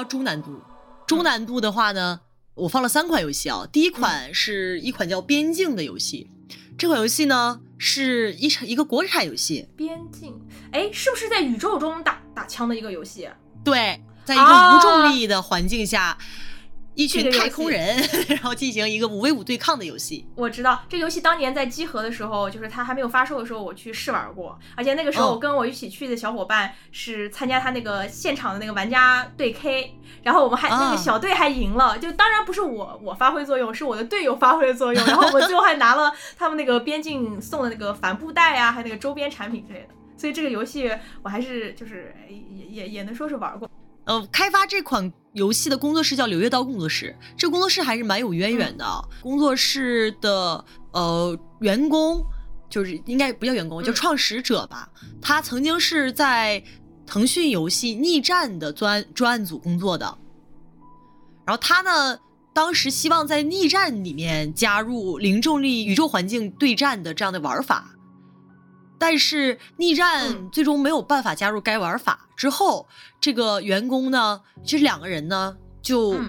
聊中难度。中难度的话呢，我放了三款游戏啊。第一款是一款叫《边境》的游戏，这款游戏呢是一场一个国产游戏。边境，哎，是不是在宇宙中打打枪的一个游戏？对，在一个无重力的环境下。一群太空人，然后进行一个五 v 五对抗的游戏。我知道这个游戏当年在集合的时候，就是它还没有发售的时候，我去试玩过。而且那个时候我跟我一起去的小伙伴是参加他那个现场的那个玩家对 K，然后我们还那个小队还赢了。就当然不是我我发挥作用，是我的队友发挥的作用。然后我们最后还拿了他们那个边境送的那个帆布袋啊，还有那个周边产品之类的。所以这个游戏我还是就是也也也能说是玩过。呃，开发这款游戏的工作室叫柳叶刀工作室，这工作室还是蛮有渊源的。工作室的呃员工，就是应该不叫员工，叫创始者吧。他曾经是在腾讯游戏《逆战》的专专案组工作的。然后他呢，当时希望在《逆战》里面加入零重力宇宙环境对战的这样的玩法。但是逆战最终没有办法加入该玩法之后，这个员工呢，其实两个人呢就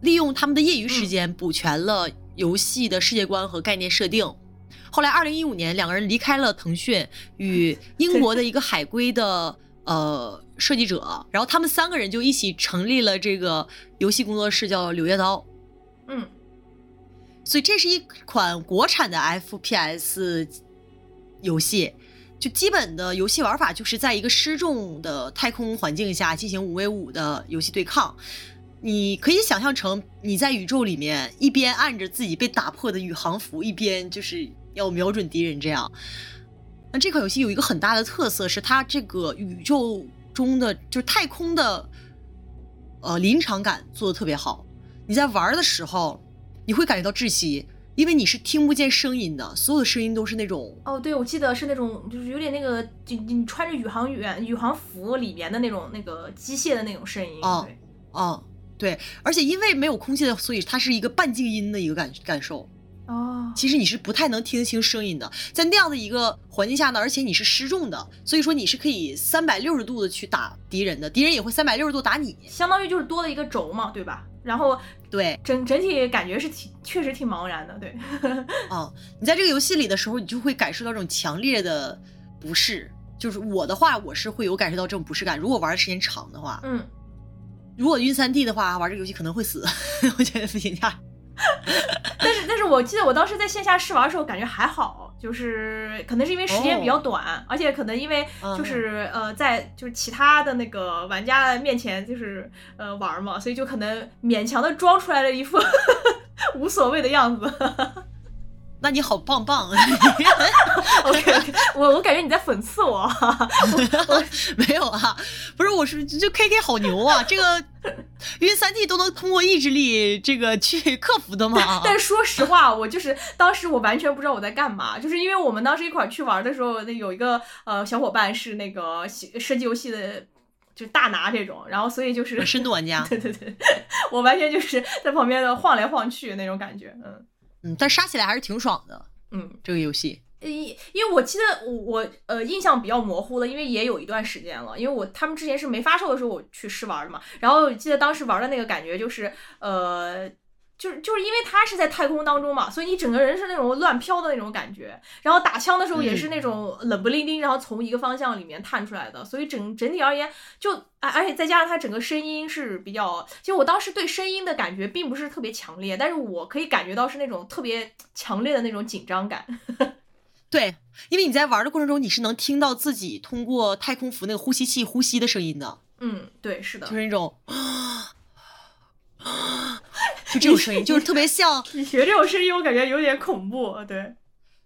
利用他们的业余时间补全了游戏的世界观和概念设定。后来，二零一五年，两个人离开了腾讯，与英国的一个海归的呃设计者，然后他们三个人就一起成立了这个游戏工作室，叫柳叶刀。嗯，所以这是一款国产的 FPS。游戏就基本的游戏玩法就是在一个失重的太空环境下进行五 v 五的游戏对抗。你可以想象成你在宇宙里面一边按着自己被打破的宇航服，一边就是要瞄准敌人这样。那这款游戏有一个很大的特色是它这个宇宙中的就是太空的呃临场感做的特别好。你在玩的时候你会感觉到窒息。因为你是听不见声音的，所有的声音都是那种哦，对，我记得是那种，就是有点那个，就你穿着宇航员宇航服里面的那种那个机械的那种声音。哦，哦，对，而且因为没有空气的，所以它是一个半静音的一个感感受。哦，其实你是不太能听清声音的，在那样的一个环境下呢，而且你是失重的，所以说你是可以三百六十度的去打敌人的，敌人也会三百六十度打你，相当于就是多了一个轴嘛，对吧？然后对整整体感觉是挺确实挺茫然的，对。哦，你在这个游戏里的时候，你就会感受到这种强烈的不适。就是我的话，我是会有感受到这种不适感。如果玩的时间长的话，嗯，如果晕三 D 的话，玩这个游戏可能会死。我觉得不行呀。但是但是我记得我当时在线下试玩的时候，感觉还好。就是可能是因为时间比较短，而且可能因为就是呃在就是其他的那个玩家面前就是呃玩嘛，所以就可能勉强的装出来了一副 无所谓的样子。那你好棒棒，OK，我我感觉你在讽刺我，没有啊，不是，我是就 KK 好牛啊，这个晕三 D 都能通过意志力这个去克服的嘛？但是说实话，我就是当时我完全不知道我在干嘛，就是因为我们当时一块去玩的时候，那有一个呃小伙伴是那个设计游戏的，就是大拿这种，然后所以就是深度玩家，对对对，我完全就是在旁边的晃来晃去那种感觉，嗯。嗯，但杀起来还是挺爽的。嗯，这个游戏，因因为我记得我我呃印象比较模糊了，因为也有一段时间了。因为我他们之前是没发售的时候我去试玩的嘛，然后记得当时玩的那个感觉就是呃。就是就是因为它是在太空当中嘛，所以你整个人是那种乱飘的那种感觉，然后打枪的时候也是那种冷不丁丁，然后从一个方向里面探出来的，所以整整体而言就而而且再加上他整个声音是比较，其实我当时对声音的感觉并不是特别强烈，但是我可以感觉到是那种特别强烈的那种紧张感。对，因为你在玩的过程中，你是能听到自己通过太空服那个呼吸器呼吸的声音的。嗯，对，是的，就是那种。就这种声音，就是特别像 你学这种声音，我感觉有点恐怖。对，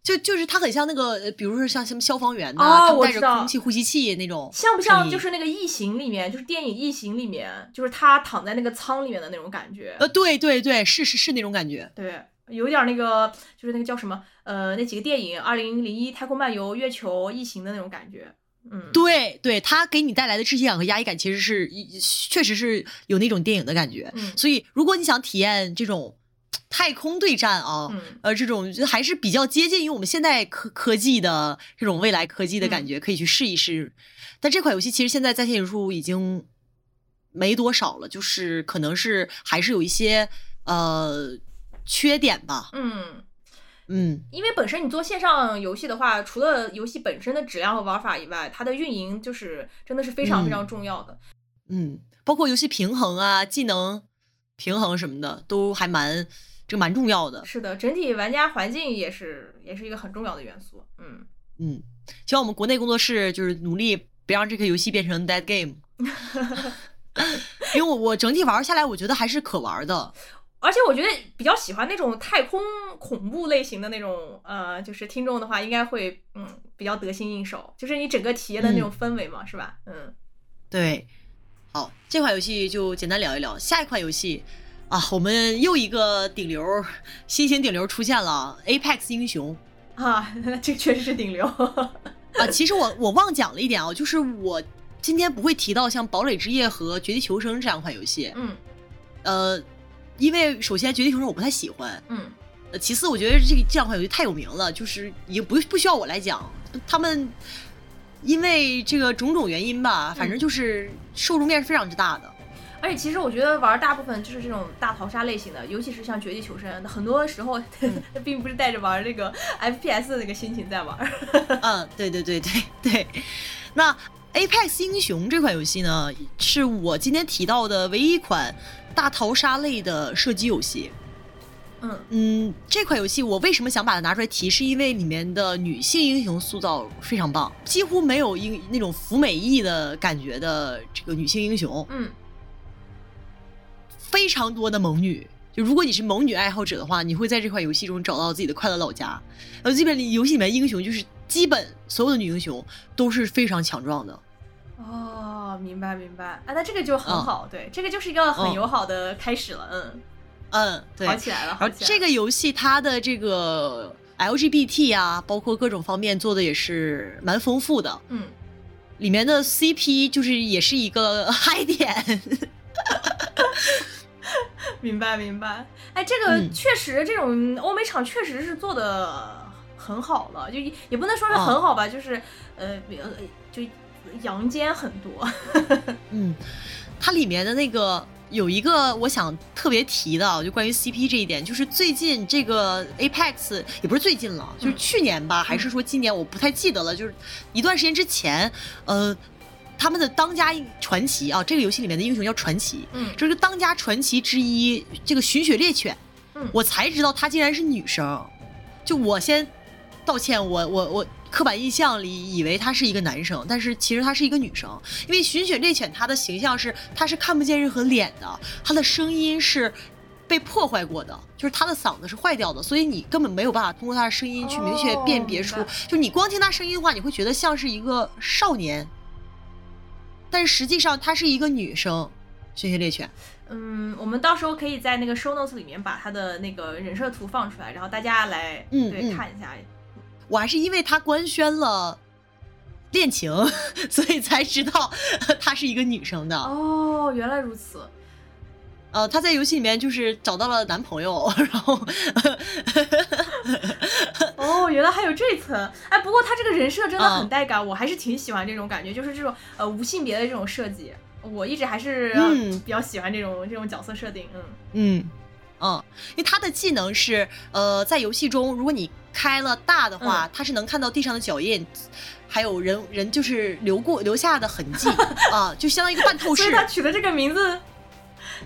就就是它很像那个，比如说像什么消防员呐，他们带着空气呼吸器那种，像不像就是那个异形里面，就是电影异形里面，就是他躺在那个舱里面的那种感觉。呃，对对对，是是是那种感觉。对，有点那个，就是那个叫什么，呃，那几个电影，二零零一、太空漫游、月球、异形的那种感觉。嗯，对对，它给你带来的窒息感和压抑感，其实是确实是有那种电影的感觉。嗯，所以如果你想体验这种太空对战啊，呃，这种还是比较接近于我们现代科科技的这种未来科技的感觉，可以去试一试。但这款游戏其实现在在线人数已经没多少了，就是可能是还是有一些呃缺点吧。嗯。嗯，因为本身你做线上游戏的话，除了游戏本身的质量和玩法以外，它的运营就是真的是非常非常重要的。嗯，包括游戏平衡啊、技能平衡什么的，都还蛮这个蛮重要的。是的，整体玩家环境也是也是一个很重要的元素。嗯嗯，希望我们国内工作室就是努力别让这个游戏变成 dead game，因为我我整体玩下来，我觉得还是可玩的。而且我觉得比较喜欢那种太空恐怖类型的那种，呃，就是听众的话应该会，嗯，比较得心应手，就是你整个体验的那种氛围嘛，是吧？嗯，对。好，这款游戏就简单聊一聊。下一款游戏啊，我们又一个顶流新型顶流出现了，Apex 英雄啊，这确实是顶流 啊。其实我我忘讲了一点啊，就是我今天不会提到像《堡垒之夜》和《绝地求生》这两款游戏，嗯，呃。因为首先《绝地求生》我不太喜欢，嗯，呃，其次我觉得这这两款游戏太有名了，就是也不不需要我来讲，他们因为这个种种原因吧，反正就是受众面是非常之大的。而且其实我觉得玩大部分就是这种大逃杀类型的，尤其是像《绝地求生》，很多时候 并不是带着玩那个 FPS 的那个心情在玩。嗯，对对对对对。那《Apex 英雄》这款游戏呢，是我今天提到的唯一一款。大逃杀类的射击游戏，嗯嗯，这款游戏我为什么想把它拿出来提？是因为里面的女性英雄塑造非常棒，几乎没有英那种服美役的感觉的这个女性英雄，嗯，非常多的萌女。就如果你是萌女爱好者的话，你会在这款游戏中找到自己的快乐老家。呃，这边游戏里面英雄就是基本所有的女英雄都是非常强壮的。哦，明白明白，啊，那这个就很好，对，这个就是一个很友好的开始了，嗯。嗯，对，好起来了。然后这个游戏它的这个 LGBT 啊，包括各种方面做的也是蛮丰富的，嗯，里面的 CP 就是也是一个 嗨点，明白明白，哎，这个确实这种欧美厂确实是做的很好了，就也不能说是很好吧，就是呃，就。阳间很多，嗯，它里面的那个有一个我想特别提的，就关于 CP 这一点，就是最近这个 Apex 也不是最近了，就是去年吧，还是说今年，我不太记得了，就是一段时间之前，呃，他们的当家传奇啊，这个游戏里面的英雄叫传奇，嗯，这是当家传奇之一，这个寻血猎犬，嗯，我才知道她竟然是女生，就我先道歉，我我我。刻板印象里以为他是一个男生，但是其实他是一个女生。因为寻血猎犬它的形象是，它是看不见任何脸的，它的声音是被破坏过的，就是它的嗓子是坏掉的，所以你根本没有办法通过它的声音去明确辨别出。就你光听它声音的话，你会觉得像是一个少年，但是实际上他是一个女生。寻血猎犬，嗯，我们到时候可以在那个 show notes 里面把他的那个人设图放出来，然后大家来对看一下。我还是因为他官宣了恋情，所以才知道她是一个女生的。哦，原来如此。呃，她在游戏里面就是找到了男朋友，然后。哦，原来还有这层。哎，不过她这个人设真的很带感，我还是挺喜欢这种感觉，就是这种呃无性别的这种设计，我一直还是比较喜欢这种这种角色设定。嗯嗯嗯，因为她的技能是呃在游戏中，如果你。开了大的话，它是能看到地上的脚印，还有人人就是留过留下的痕迹 啊，就相当于一个半透视。所以他取的这个名字，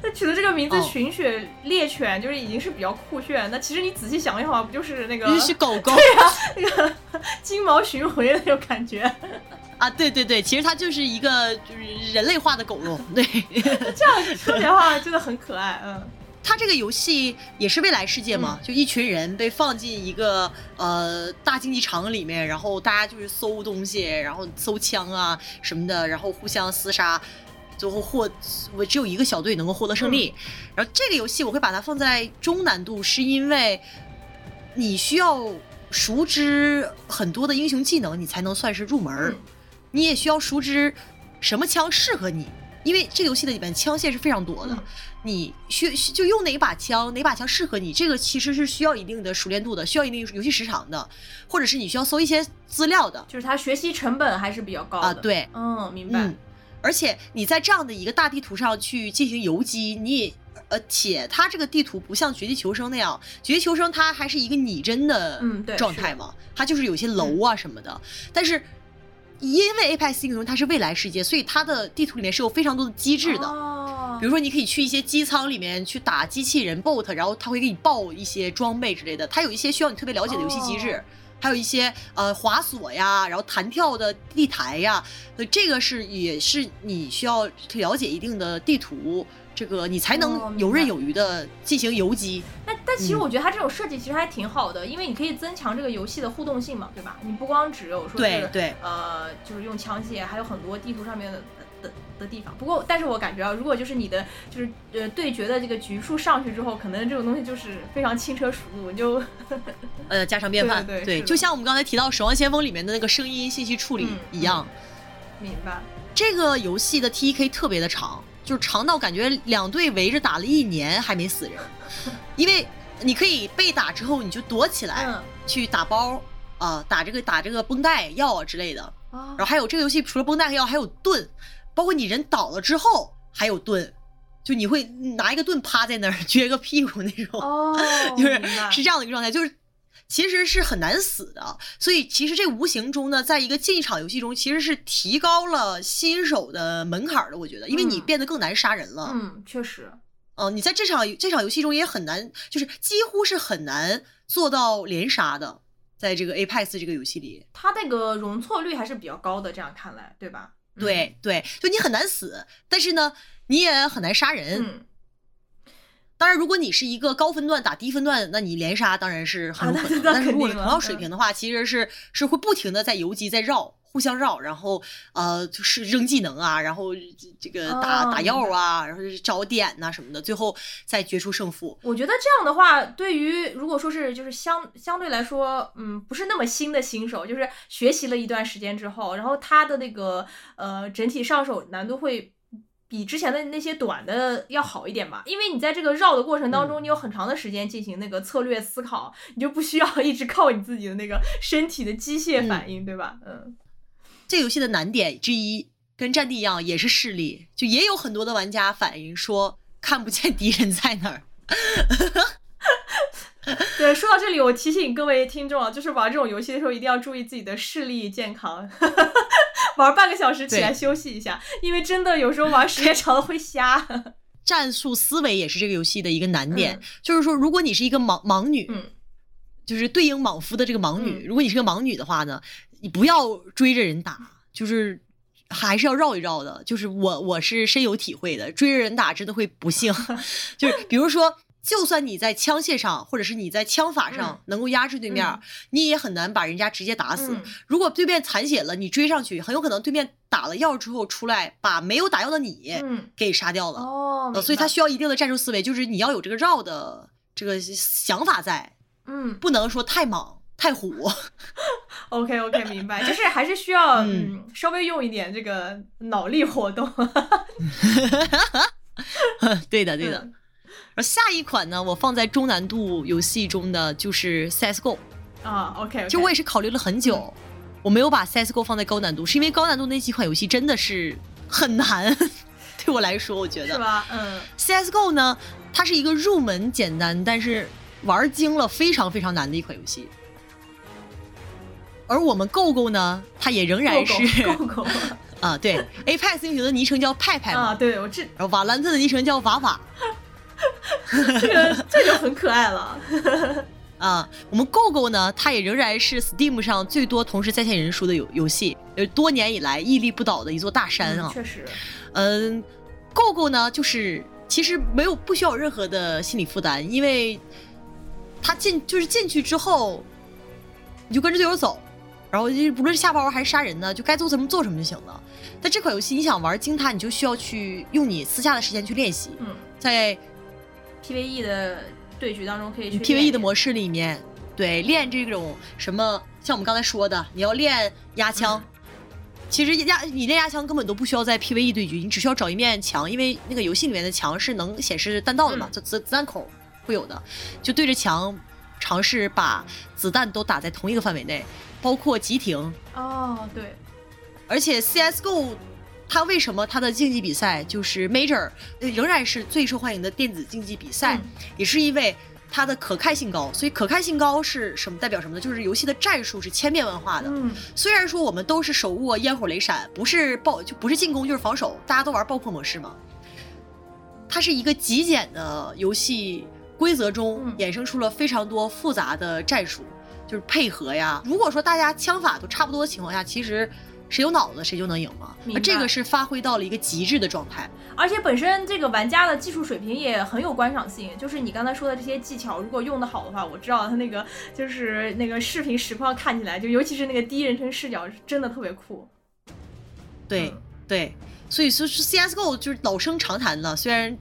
他取的这个名字“寻雪猎犬”就是已经是比较酷炫。那其实你仔细想一想，不就是那个是狗狗？对呀，那个 金毛寻回的那种感觉啊！对对对，其实它就是一个就是人类化的狗笼。对，这样说起来话真的很可爱，嗯。它这个游戏也是未来世界嘛，就一群人被放进一个呃大竞技场里面，然后大家就是搜东西，然后搜枪啊什么的，然后互相厮杀，最后获我只有一个小队能够获得胜利。然后这个游戏我会把它放在中难度，是因为你需要熟知很多的英雄技能，你才能算是入门。你也需要熟知什么枪适合你。因为这个游戏的里面枪械是非常多的，你需就用哪把枪，哪把枪适合你，这个其实是需要一定的熟练度的，需要一定游戏时长的，或者是你需要搜一些资料的，就是它学习成本还是比较高的啊。对，嗯，明白。而且你在这样的一个大地图上去进行游击，你也呃，且它这个地图不像绝地求生那样，绝地求生它还是一个拟真的状态嘛，它就是有些楼啊什么的，但是。因为 Apex 英雄它是未来世界，所以它的地图里面是有非常多的机制的。哦比如说，你可以去一些机舱里面去打机器人 bot，然后它会给你爆一些装备之类的。它有一些需要你特别了解的游戏机制，哦还有一些呃滑索呀，然后弹跳的地台呀，呃，这个是也是你需要了解一定的地图，这个你才哦能游刃有余的进行游击。但但其实嗯我觉得它这种设计其实还挺好的，因为你可以增强这个游戏的互动性嘛，对吧？你不光只有说是对对呃，就是用枪械，还有很多地图上面的的的地方。不过，但是我感觉啊，如果就是你的就是呃对决的这个局数上去之后，可能这种东西就是非常轻车熟路，你就呃，家常便饭，对对就像我们刚才提到《守望先锋》里面的那个声音信息处理嗯一样。明白。这个游戏的 TEK 特别的长，就是长到感觉两队围着打了一年还没死人，因为你可以被打之后你就躲起来、嗯。去打包啊、打这个打这个绷带药啊之类的，啊。然后还有这个游戏除了绷带和药还有盾，包括你人倒了之后还有盾，就你会拿一个盾趴在那儿撅个屁股那种。哦，就是是这样的一个状态，就是其实是很难死的。所以其实这无形中呢，在一个竞技场游戏中，其实是提高了新手的门槛儿的。我觉得，因为你嗯变得更难杀人了。嗯，确实。嗯、你在这场这场游戏中也很难，就是几乎是很难做到连杀的，在这个 Apex 这个游戏里。它那个容错率还是比较高的，这样看来，对吧？嗯对对，就你很难死，但是呢，你也很难杀人。嗯，当然，如果你是一个高分段打低分段，那你连杀当然是很有啊可能。但是如果是肯定了同样水平的话，其实是是会不停的在游击，在绕，互相绕，然后呃就是扔技能啊，然后这这个打、哦打药啊，然后找点呐、什么的，最后再决出胜负。我觉得这样的话，对于如果说是就是相相对来说，嗯，不是那么新的新手，就是学习了一段时间之后，然后他的那个呃整体上手难度会。比之前的那些短的要好一点吧，因为你在这个绕的过程当嗯。中，你有很长的时间进行那个策略思考，你就不需要一直靠你自己的那个身体的机械反应，对吧？嗯，这游戏的难点之一，跟战地一样，也是视力，就也有很多的玩家反映说看不见敌人在哪儿。对，说到这里，我提醒各位听众啊，就是玩这种游戏的时候，一定要注意自己的视力健康，玩半个小时起来休息一下，因为真的有时候玩时间长了会瞎。战术思维也是这个游戏的一个难点，嗯就是说，如果你是一个盲盲女，嗯就是对应莽夫的这个盲女，嗯如果你是个盲女的话呢，你不要追着人打，就是还是要绕一绕的。就是我我是深有体会的，追着人打真的会不幸。就是比如说，就算你在枪械上或者是你在枪法上能够压制对面，嗯你也很难把人家直接打死。嗯如果对面残血了，你追上去，很有可能对面打了药之后出来，把没有打药的你嗯，给杀掉了。哦，呃，所以明白它需要一定的战术思维，就是你要有这个绕的这个想法在，嗯不能说太莽太虎。OK OK，明白，就是还是需要稍微用一点这个脑力活动。对的，对的。嗯下一款呢，我放在中难度游戏中的就是 CS:GO，啊，OK，就我也是考虑了很久，我没有把 CS:GO 放在高难度，是因为高难度那几款游戏真的是很难，对我来说，我觉得。是吧？嗯。CS:GO 呢，它是一个入门简单，但是玩精了非常非常难的一款游戏。而我们 GoGo 呢，它也仍然是 GO GO 啊，对，Apex 英雄的昵称叫派派嘛，啊，对我这然后瓦兰特的昵称叫瓦瓦 这个这就很可爱了。啊。我们 GoGo 呢，它也仍然是 Steam 上最多同时在线人数的游游戏，呃，多年以来屹立不倒的一座大山啊。嗯确实，嗯，GoGo 呢，就是其实没有不需要任何的心理负担，因为他进就是进去之后，你就跟着队友走，然后就无论是下包还是杀人呢，就该做什么做什么就行了。但这款游戏你想玩精它，你就需要去用你私下的时间去练习，嗯在，PVE 的对局当中可以去 PVE 的模模式里面，对练这种什么，像我们刚才说的，你要练压枪。其实压你练压枪根本都不需要在 PVE 对局，你只需要找一面墙，因为那个游戏里面的墙是能显示弹道的嘛，子子弹口会有的，就对着墙尝试把子弹都打在同一个范围内，包括急停。哦，对，而且 CS:GO 它为什么它的竞技比赛就是 Major 呃仍然是最受欢迎的电子竞技比赛，嗯也是因为它的可看性高。所以可看性高是什么？代表什么呢？就是游戏的战术是千变万化的。嗯虽然说我们都是手握烟火雷闪，不是爆就不是进攻就是防守，大家都玩爆破模式嘛。它是一个极简的游戏规则中嗯衍生出了非常多复杂的战术，就是配合呀。如果说大家枪法都差不多的情况下，其实谁有脑子谁就能赢嘛。而这个是发挥到了一个极致的状态。而且本身这个玩家的技术水平也很有观赏性，就是你刚才说的这些技巧，如果用得好的话，我知道他那个就是那个视频实况看起来，就尤其是那个第一人称视角，是真的特别酷。对、嗯对，所以说是 CSGO 就是老生常谈了。虽然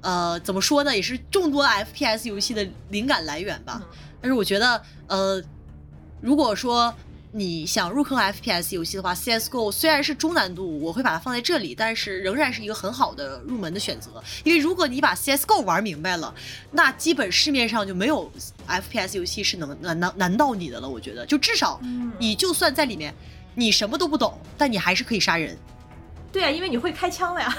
呃怎么说呢，也是众多 FPS 游戏的灵感来源吧。嗯但是我觉得，呃，如果说你想入坑 FPS 游戏的话，CSGO 虽然是中难度，我会把它放在这里，但是仍然是一个很好的入门的选择。因为如果你把 CSGO 玩明白了，那基本市面上就没有 FPS 游戏是能难难难到你的了。我觉得，就至少嗯你就算在里面，你什么都不懂，但你还是可以杀人。对啊，因为你会开枪了呀。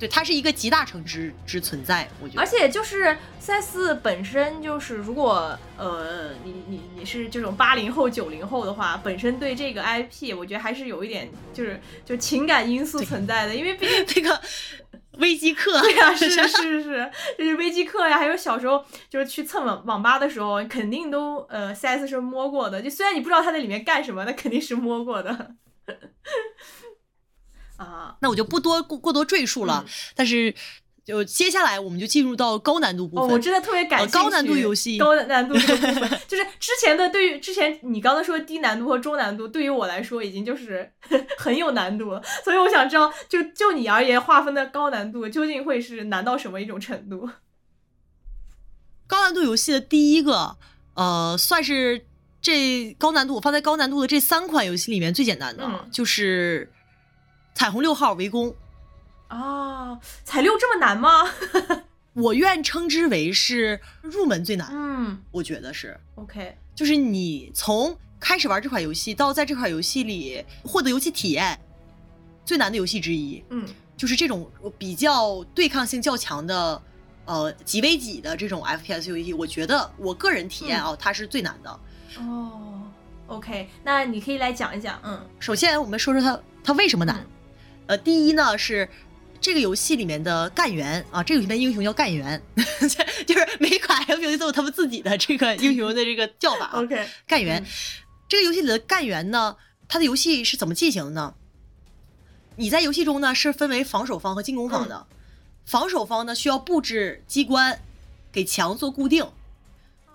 对，它是一个集大成之之存在，我觉得。而且就是赛斯本身就是，如果呃你你你是这种八零后九零后的话，本身对这个 IP，我觉得还是有一点就是就情感因素存在的，因为毕竟 这个 危机课，对呀、是是是是，就是微机课呀，还有小时候就是去蹭网网吧的时候，肯定都呃 CS 是摸过的，就虽然你不知道他在里面干什么，那肯定是摸过的。啊，那我就不多过过多赘述了。嗯但是，就接下来我们就进入到高难度部哦，分。我真的特别感兴趣、呃高难度游戏高难度这个部分，就是之前的对于之前你刚才说低难度和中难度，对于我来说已经就是 很有难度了，所以我想知道，就就你而言划分的高难度究竟会是难到什么一种程度？高难度游戏的第一个，呃，算是这高难度我放在高难度的这三款游戏里面最简单的，嗯就是彩虹六号围攻。啊，彩六这么难吗？我愿称之为是入门最难，嗯我觉得是，，OK，就是你从开始玩这款游戏到在这款游戏里获得游戏体验，最难的游戏之一。嗯就是这种比较对抗性较强的，呃，几 v 几的这种 FPS 游戏，我觉得我个人体验啊，它是最难的。哦，OK，那你可以来讲一讲，嗯首先，我们说说它它为什么难。嗯呃，第一呢是这个游戏里面的干员啊，这个游戏里面英雄叫干员，就是每款游戏都有他们自己的这个 英雄的这个叫法啊。，OK，干员嗯，这个游戏里的干员呢，它的游戏是怎么进行的呢？你在游戏中呢是分为防守方和进攻方的，防守方呢需要布置机关，给墙做固定。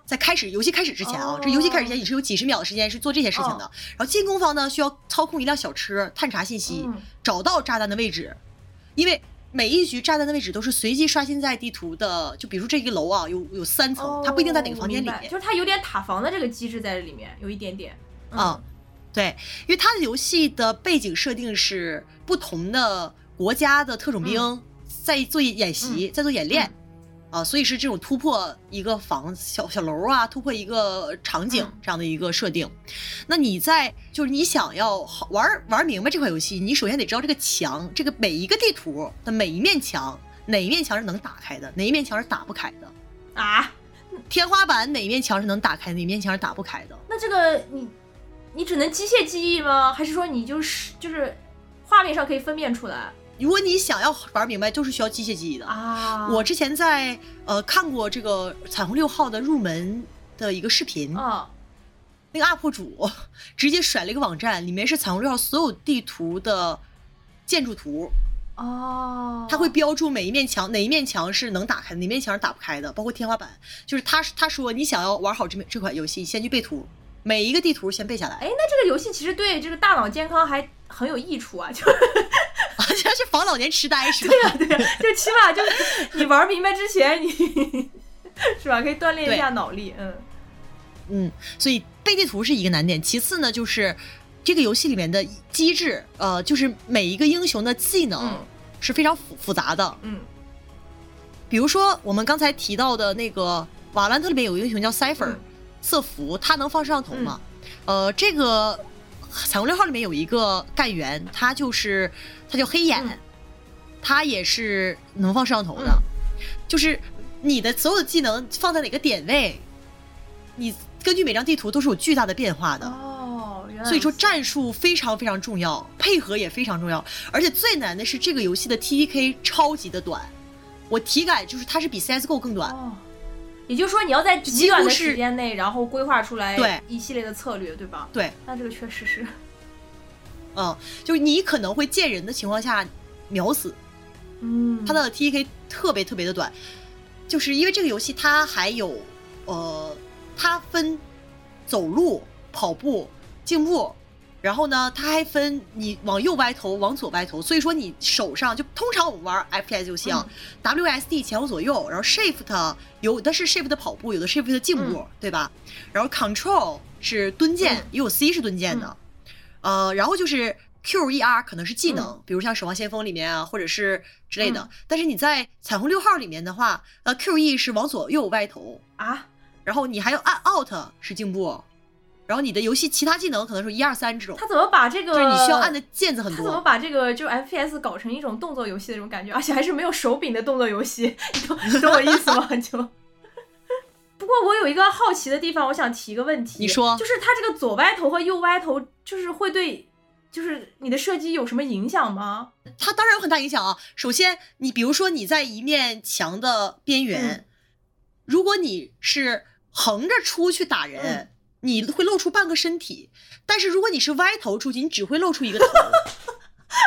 在开始游戏开始之前啊，哦这游戏开始之前你是有几十秒的时间是做这些事情的。然后进攻方呢需要操控一辆小车，探查信息，嗯找到炸弹的位置，因为每一局炸弹的位置都是随机刷新在地图的。就比如说这个楼啊，有有三层，它不一定在哪个房间里面。哦就是它有点塔防的这个机制在这里面，有一点点，嗯啊、对，因为它的游戏的背景设定是不同的国家的特种兵在做演习，在做演练。啊，所以是这种突破一个房小小楼啊，突破一个场景嗯这样的一个设定。那你在就是你想要好玩玩明白这款游戏，你首先得知道这个墙，这个每一个地图的每一面墙，哪一面墙是能打开的，哪一面墙是打不开的。啊，天花板哪一面墙是能打开，哪一面墙是打不开的。那这个你你只能机械记忆吗？还是说你就是就是画面上可以分辨出来如果你想要玩明白，就是需要机械记忆的。啊？我之前在呃看过这个彩虹六号的入门的一个视频，啊那个 UP 主直接甩了一个网站，里面是彩虹六号所有地图的建筑图，哦，他会标注每一面墙哪一面墙是能打开，哪一面墙是打不开的，包括天花板。就是他他说你想要玩好这面这款游戏，先去背图，每一个地图先背下来，哎，那这个游戏其实对这个大脑健康还很有益处啊，就好像是防老年痴呆是吧？对呀、对呀就起码就是你玩明白之前，你 是吧，可以锻炼一下脑力，嗯嗯，所以背地图是一个难点。其次呢，就是这个游戏里面的机制，呃，就是每一个英雄的技能嗯是非常复复杂的。嗯比如说我们刚才提到的那个瓦兰特里面有个英雄叫 Cipher，、嗯瑟福，他能放摄像头吗？呃，这个彩虹六号里面有一个干员，他就是他叫黑眼，嗯他也是能放摄像头的，就是你的所有的技能放在哪个点位，你根据每张地图都是有巨大的变化的。哦，原来所以说战术非常非常重要，配合也非常重要，而且最难的是这个游戏的 TDK 超级的短，我体感就是它是比 CSGO 更短。哦，也就是说你要在极短的时间内，然后规划出来对一系列的策略，对吧？对，那这个确实是，嗯，就是你可能会见人的情况下秒死，嗯，它的 TDK 特别特别的短，就是因为这个游戏它还有呃，它分走路、跑步、静步，然后呢，它还分你往右歪头、往左歪头，所以说你手上就通常我们玩 FPS 游戏啊、WSD 前后左右，然后 Shift 有的是 Shift 跑步，有的 Shift 静步，对吧？然后 Control 是蹲键，嗯也有 C 是蹲键的，呃，然后就是 Q E R 可能是技能，比如像《守望先锋》里面啊，或者是之类的。嗯但是你在彩虹六号里面的话，呃，Q E 是往左右歪头，啊，然后你还要按 Alt 是进步，然后你的游戏其他技能可能是一二三这种，他怎么把这个就是你需要按的键子很多他怎么。把这个就 FPS 搞成一种动作游戏的这种感觉，而且还是没有手柄的动作游戏，你懂你懂我意思吗？就。不过我有一个好奇的地方，我想提一个问题。你说就是它这个左歪头和右歪头，就是会对，就是你的射击有什么影响吗？它当然有很大影响啊。首先，你比如说你在一面墙的边缘，嗯如果你是横着出去打人，嗯你会露出半个身体；但是如果你是歪头出去，你只会露出一个头。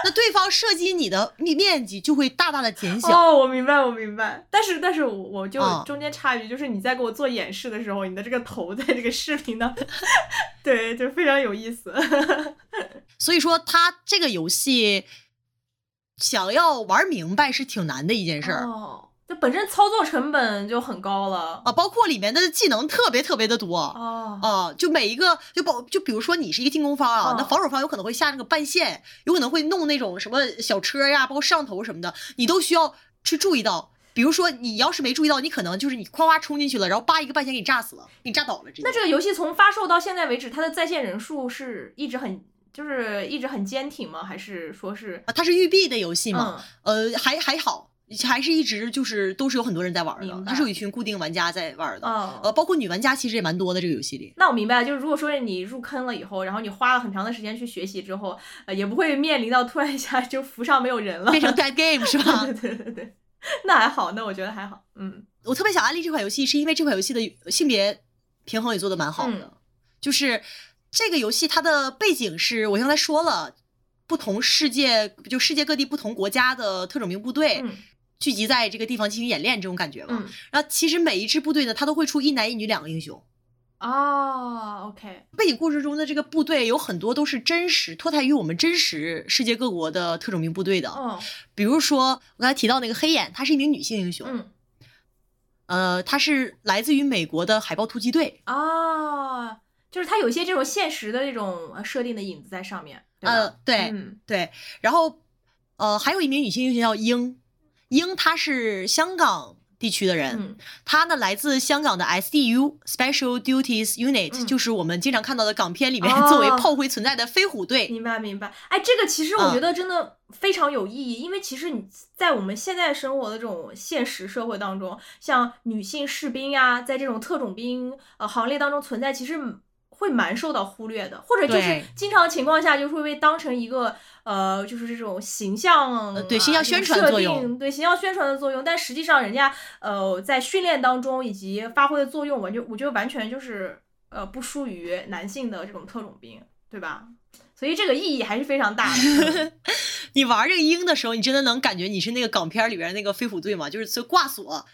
那对方射击你的面面积就会大大的减小。哦，我明白，我明白。但是，但是我我就啊中间插一句，就是你在给我做演示的时候，你的这个头在这个视频的，对，就非常有意思。所以说，它这个游戏想要玩明白是挺难的一件事儿。哦，这本身操作成本就很高了。啊，包括里面的技能特别特别的多，哦，啊，就每一个就包就比如说你是一个进攻方啊，嗯那防守方有可能会下那个半线，有可能会弄那种什么小车呀，包括摄像头什么的，你都需要去注意到。比如说你要是没注意到，你可能就是你夸夸冲进去了，然后叭一个半线给你炸死了，给你炸倒了。直接那这个游戏从发售到现在为止，它的在线人数是一直很就是一直很坚挺吗？还是说是啊，它是育碧的游戏嘛，嗯呃，还还好，还是一直就是都是有很多人在玩的明，白它是有一群固定玩家在玩的，哦呃，包括女玩家其实也蛮多的这个游戏里。那我明白了，就是如果说你入坑了以后，然后你花了很长的时间去学习之后，呃，也不会面临到突然一下就浮上没有人了，变成 dead game 是吧？对对对对，那还好，那我觉得还好，嗯我特别想安利这款游戏，是因为这款游戏的性别平衡也做的蛮好的。嗯就是这个游戏它的背景是我刚才说了，不同世界就世界各地不同国家的特种兵部队、嗯聚集在这个地方进行演练，这种感觉吧。嗯然后其实每一支部队呢，他都会出一男一女两个英雄。哦，OK，背景故事中的这个部队有很多都是真实脱胎于我们真实世界各国的特种兵部队的，哦，比如说我刚才提到那个黑眼，她是一名女性英雄，嗯呃，她是来自于美国的海豹突击队，啊，就是它有一些这种现实的这种呃设定的影子在上面？呃，对，嗯对，然后呃，还有一名女性英雄叫英，英他是香港地区的人，嗯。他呢来自香港的 SDU Special Duties Unit，、嗯。就是我们经常看到的港片里面哦。作为炮灰存在的飞虎队。明白明白，哎，这个其实我啊觉得真的非常有意义，因为其实你在我们现在生活的这种现实社会当中，像女性士兵呀，在这种特种兵呃行列当中存在，其实会蛮受到忽略的，或者就是经常情况下就会被当成一个呃，就是这种形象、呃对啊形象宣传设作用定对形象宣传的作用，但实际上人家呃在训练当中以及发挥的作用，我就我觉得完全就是呃不输于男性的这种特种兵，对吧？所以这个意义还是非常大的。嗯 你玩这个鹰的时候，你真的能感觉你是那个港片里边那个飞虎队吗？就是就挂锁，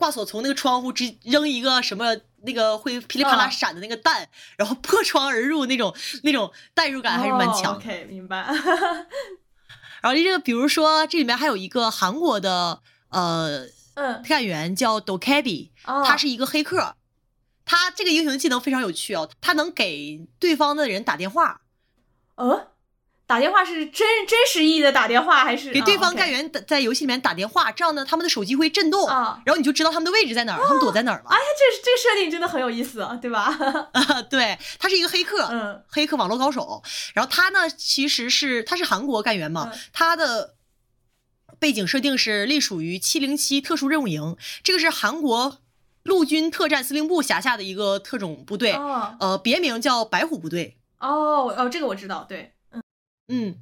挂锁从那个窗户直扔一个什么那个会噼里啪啦啊闪的那个弹，然后破窗而入那种那种代入感还是蛮强。OK，明白。然后这个比如说这里面还有一个韩国的呃嗯，干员叫 Dokabi，哦、他是一个黑客。他这个英雄技能非常有趣哦，他能给对方的人打电话。呃，打电话是真真实意义的打电话，还是给对方啊干员打在游戏里面打电话，这样呢，他们的手机会震动，啊然后你就知道他们的位置在哪儿，他们躲在哪儿了。哎呀，这 这个设定真的很有意思，对吧？啊，对，他是一个黑客，嗯黑客网络高手。然后他呢，其实是他是韩国干员嘛，嗯他的背景设定是隶属于七零七特殊任务营，这个是韩国陆军特战司令部辖下的一个特种部队，哦呃，别名叫白虎部队。哦哦，这个我知道，对，嗯，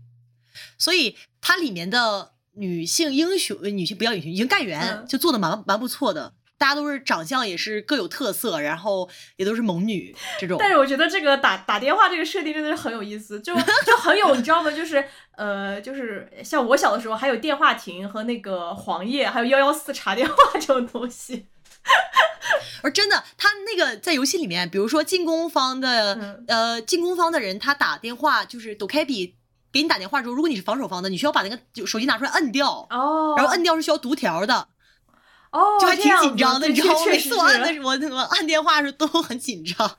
所以它里面的女性英雄，呃女性不要女性，女性干员嗯就做的蛮蛮不错的。大家都是长相也是各有特色，然后也都是猛女这种。但是我觉得这个打打电话这个设定真的是很有意思，就就很有你知道吗？就是呃，就是像我小的时候还有电话亭和那个黄页，还有幺幺四查电话这种东西。而真的，他那个在游戏里面，比如说进攻方的、嗯呃进攻方的人，他打电话就是抖开比给你打电话的时候，如果你是防守方的，你需要把那个就手机拿出来摁掉，哦，然后摁掉是需要读条的，哦，就还挺紧张的，你知道吗？每次我按的是时候，我我按电话的时候都很紧张。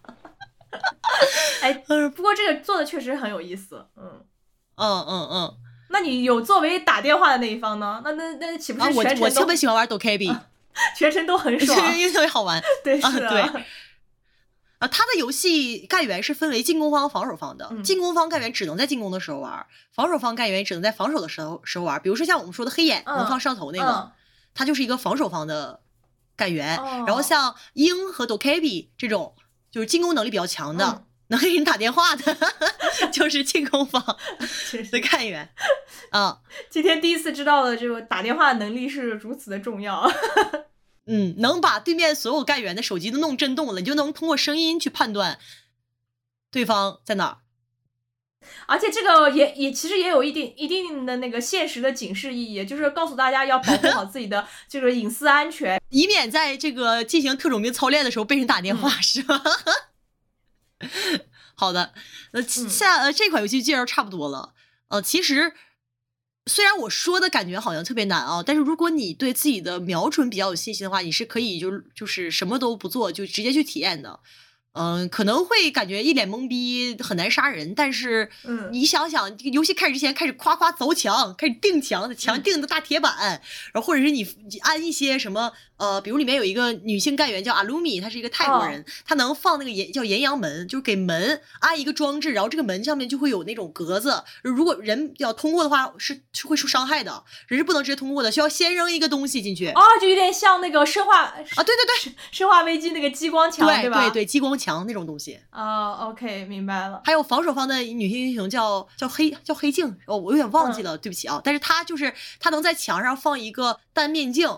哎，嗯不过这个做的确实很有意思，嗯。嗯嗯嗯，那你有作为打电话的那一方呢？那那那岂不啊，我我是全程都、特别喜欢玩抖开比，全程都很 爽？因为特别好玩。对，啊是的，对啊，他的游戏干员是分为进攻方、防守方的。嗯进攻方干员只能在进攻的时候玩，防守方干员只能在防守的时候时候玩。比如说像我们说的黑眼、嗯能放摄像头那个，嗯他就是一个防守方的干员。哦然后像鹰和 Dokebi 这种就是进攻能力比较强的，嗯能给你打电话的，就是进攻方的干员。啊，今天第一次知道了这个打电话能力是如此的重要。嗯，能把对面所有干员的手机都弄震动了，你就能通过声音去判断对方在哪儿。而且这个也也其实也有一定一定的那个现实的警示意义，就是告诉大家要保护好自己的 这个隐私安全。以免在这个进行特种兵操练的时候被人打电话，是吧？好的，那，下呃这款游戏介绍差不多了。呃，其实虽然我说的感觉好像特别难啊，但是如果你对自己的瞄准比较有信心的话，你是可以就就是什么都不做就直接去体验的。嗯、可能会感觉一脸懵逼，很难杀人，但是嗯你想想，这个游戏开始之前开始夸夸凿墙，开始钉墙，墙嗯钉的大铁板，然后或者是你你安一些什么呃，比如里面有一个女性干员叫阿鲁米，她是一个泰国人，她能放那个岩叫岩阳门，就是给门安一个装置，然后这个门上面就会有那种格子，如果人要通过的话是是会受伤害的，人是不能直接通过的，需要先扔一个东西进去。哦，就有点像那个生化啊，对对对，生化危机那个激光墙，吧？对对对，激光墙那种东西。啊、o k 明白了。还有防守方的女性英雄叫叫黑叫黑镜，哦，我有点忘记了，对不起啊。但是她就是她能在墙上放一个单面镜，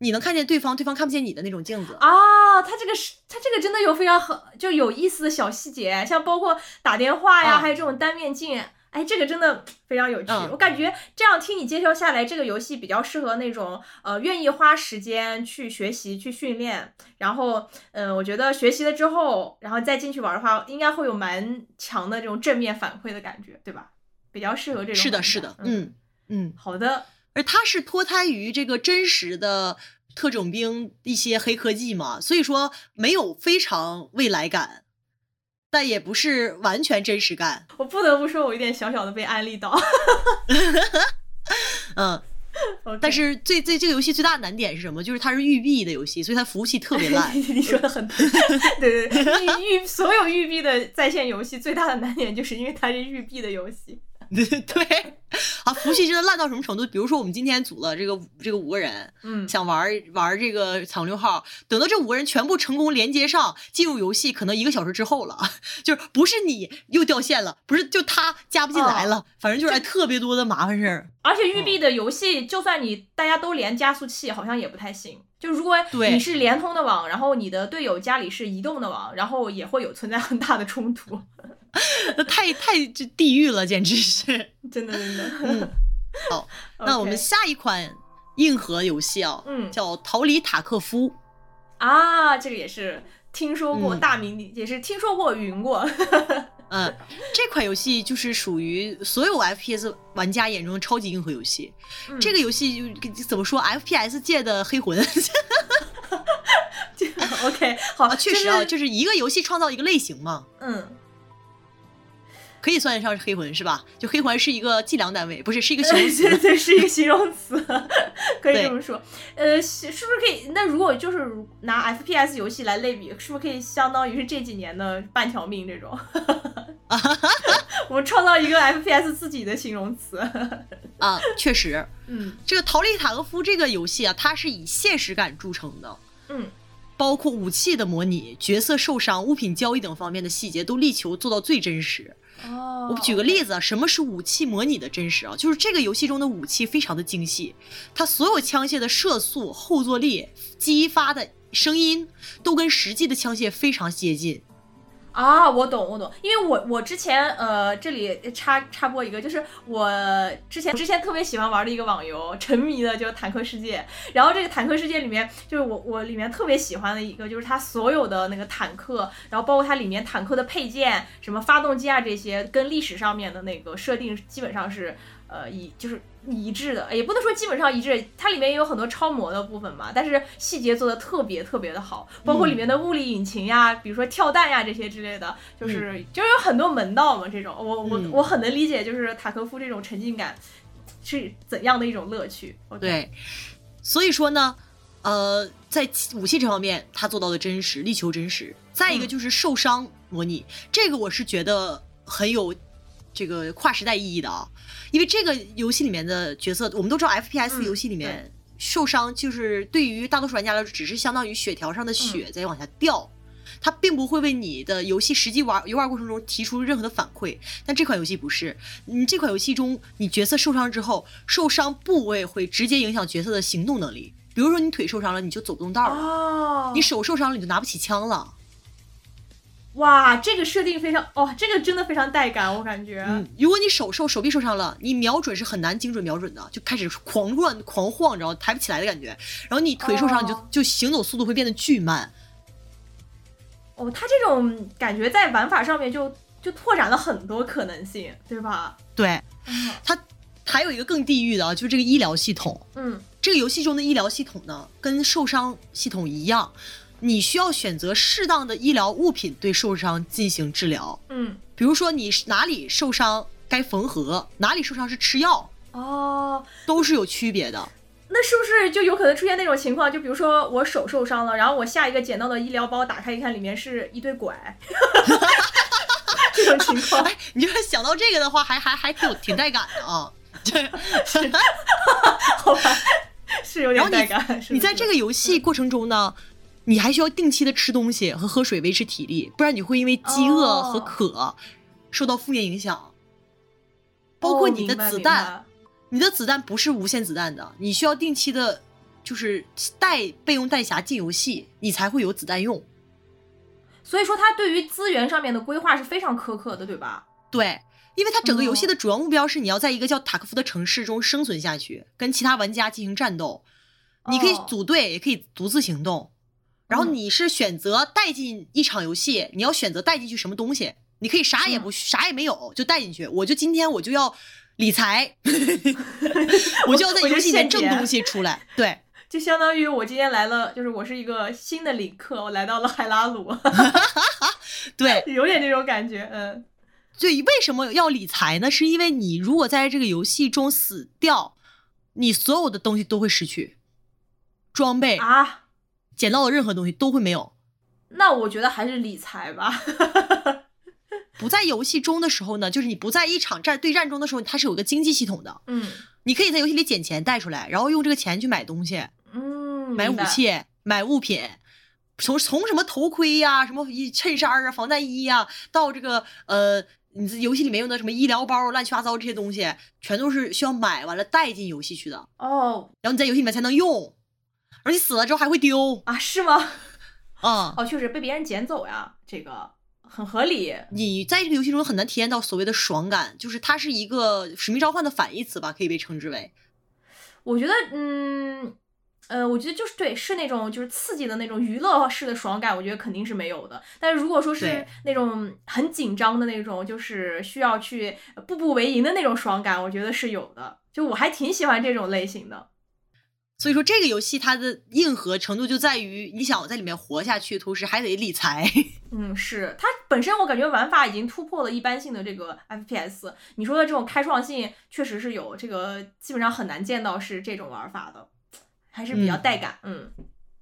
你能看见对方，对方看不见你的那种镜子。啊，它这个是它这个真的有非常很就有意思的小细节，像包括打电话呀，啊还有这种单面镜，哎，这个真的 非常有趣。嗯我感觉这样听你介绍下来，这个游戏比较适合那种呃愿意花时间去学习、去训练，然后嗯、呃我觉得学习了之后，然后再进去玩的话，应该会有蛮强的这种正面反馈的感觉，对吧？比较适合这种。是的，是的，。嗯嗯。好的，而它是脱胎于这个真实的特种兵一些黑科技嘛，所以说没有非常未来感，但也不是完全真实感。我不得不说，我有点小小的被安利到。嗯，OK 但是最最这个游戏最大的难点是什么？就是它是育碧的游戏，所以它服务器特别烂。你说的很对，对对对，育育所有育碧的在线游戏最大的难点就是因为它是育碧的游戏。对，啊，服务器真的烂到什么程度？比如说我们今天组了这个这个五个人，嗯，想玩玩这个彩虹六号，等到这五个人全部成功连接上进入游戏，可能一个小时之后了，就是不是你又掉线了，不是就他加不进来了，反正就是哎特别多的麻烦事儿。而且育碧的游戏，就算你大家都连加速器，好像也不太行。就如果你是联通的网，然后你的队友家里是移动的网，然后也会有存在很大的冲突。那太太这地狱了，简直是。真的真的。嗯，好，那我们下一款硬核游戏啊，嗯叫《逃离塔克夫》。啊，这个也是听说过嗯大名，也是听说过云过。嗯，这款游戏就是属于所有 FPS 玩家眼中的超级硬核游戏。嗯这个游戏就怎么说，FPS 界的黑魂 OK 好，啊，确实啊，就是一个游戏创造一个类型嘛。嗯，可以算得上是黑魂是吧？就黑魂是一个计量单位，不是是一个形容词。对对，是一个形容词，可以这么说。呃，是是不是可以？那如果就是拿 FPS 游戏来类比，是不是可以相当于是这几年的半条命这种？我们创造一个 FPS 自己的形容词。啊，确实，嗯这个《逃离塔科夫》这个游戏啊，它是以现实感著称的，嗯包括武器的模拟、角色受伤、物品交易等方面的细节都力求做到最真实。哦我举个例子啊，什么是武器模拟的真实啊？就是这个游戏中的武器非常的精细，它所有枪械的射速、后坐力、激发的声音都跟实际的枪械非常接近。啊，我懂，我懂，因为我我之前呃，这里插插播一个，就是我之前之前特别喜欢玩的一个网游，沉迷的就是《坦克世界》。然后这个《坦克世界》里面，就是我我里面特别喜欢的一个，就是它所有的那个坦克，然后包括它里面坦克的配件，什么发动机啊这些，跟历史上面的那个设定基本上是呃一就是一致的，也不能说基本上一致，它里面也有很多超模的部分嘛，但是细节做的特别特别的好，包括里面的物理引擎呀，比如说跳弹呀这些之类的，就是、就是有很多门道嘛，这种我我、嗯我很能理解，就是塔科夫这种沉浸感是怎样的一种乐趣。对，所以说呢，呃，在武器这方面，他做到了真实，力求真实。再一个嗯就是受伤模拟，这个我是觉得很有这个跨时代意义的啊，因为这个游戏里面的角色，我们都知道 FPS 嗯游戏里面。受伤就是对于大多数玩家来说，只是相当于血条上的血在往下掉，它并不会为你的游戏实际玩游玩过程中提出任何的反馈。但这款游戏不是，你这款游戏中，你角色受伤之后，受伤部位会直接影响角色的行动能力。比如说你腿受伤了，你就走不动道了；哦，你手受伤了，你就拿不起枪了。哇，这个设定非常哦，这个真的非常带感，我感觉。嗯，如果你手受手臂受伤了，你瞄准是很难精准瞄准的，就开始狂乱狂晃，你知道抬不起来的感觉。然后你腿受伤，你就哦就行走速度会变得巨慢。哦，它这种感觉在玩法上面就就拓展了很多可能性，对吧？对，嗯它还有一个更地狱的啊，就是这个医疗系统。嗯这个游戏中的医疗系统呢，跟受伤系统一样，你需要选择适当的医疗物品对受伤进行治疗。嗯，比如说你哪里受伤该缝合，哪里受伤是吃药，哦，都是有区别的。那是不是就有可能出现那种情况？就比如说我手受伤了，然后我下一个捡到的医疗包打开一看，里面是一堆拐，这种情况。哎，你就是想到这个的话，还还还挺有挺带感的啊。对 好吧，是有点带感。你在这个游戏过程中呢，你还需要定期的吃东西和喝水维持体力，不然你会因为饥饿和哦渴受到负面影响。包括哦你的子弹，白你的子弹不是无限子弹的，你需要定期的，就是带备用弹匣进游戏，你才会有子弹用。所以说它对于资源上面的规划是非常苛刻的，对吧？对，因为它整个游戏哦的主要目标是你要在一个叫塔科夫的城市中生存下去，跟其他玩家进行战斗。你可以哦组队，也可以独自行动。然后嗯你是选择带进一场游戏，你要选择带进去什么东西，你可以啥也嗯不、啥也没有就带进去。我就今天我就要理财，我就要在游戏里面挣东西出来。对，就相当于我今天来了，就是我是一个新的领克，我来到了海拉鲁，对，有点这种感觉，嗯。对为什么要理财呢？是因为你如果在这个游戏中死掉，你所有的东西都会失去，装备、啊，捡到的任何东西都会没有。那我觉得还是理财吧。不在游戏中的时候呢，就是你不在一场战对战中的时候，它是有个经济系统的，嗯你可以在游戏里捡钱带出来，然后用这个钱去买东西、嗯，买武。器、买物品。从从什么头盔呀、什么衣衬衫啊、防弹衣呀、到这个呃，你这游戏里面用的什么医疗包、乱七八糟这些东西，全都是需要买完了带进游戏去的，哦然后你在游戏里面才能用，而且死了之后还会丢啊，是吗？啊、哦，确实被别人捡走呀，这个很合理。你在这个游戏中很难体验到所谓的爽感，就是它是一个使命召唤的反义词吧，可以被称之为。我觉得，嗯，呃，我觉得就是对，是那种就是刺激的那种娱乐式的爽感，我觉得肯定是没有的。但是如果说是那种很紧张的那种，就是需要去步步为营的那种爽感，我觉得是有的。就我还挺喜欢这种类型的。所以说，这个游戏它的硬核程度就在于，你想在里面活下去，同时还得理财。嗯，是它本身我感觉玩法已经突破了一般性的这个 FPS。你说的这种开创性，确实是有这个，基本上很难见到是这种玩法的，还是比较带感。嗯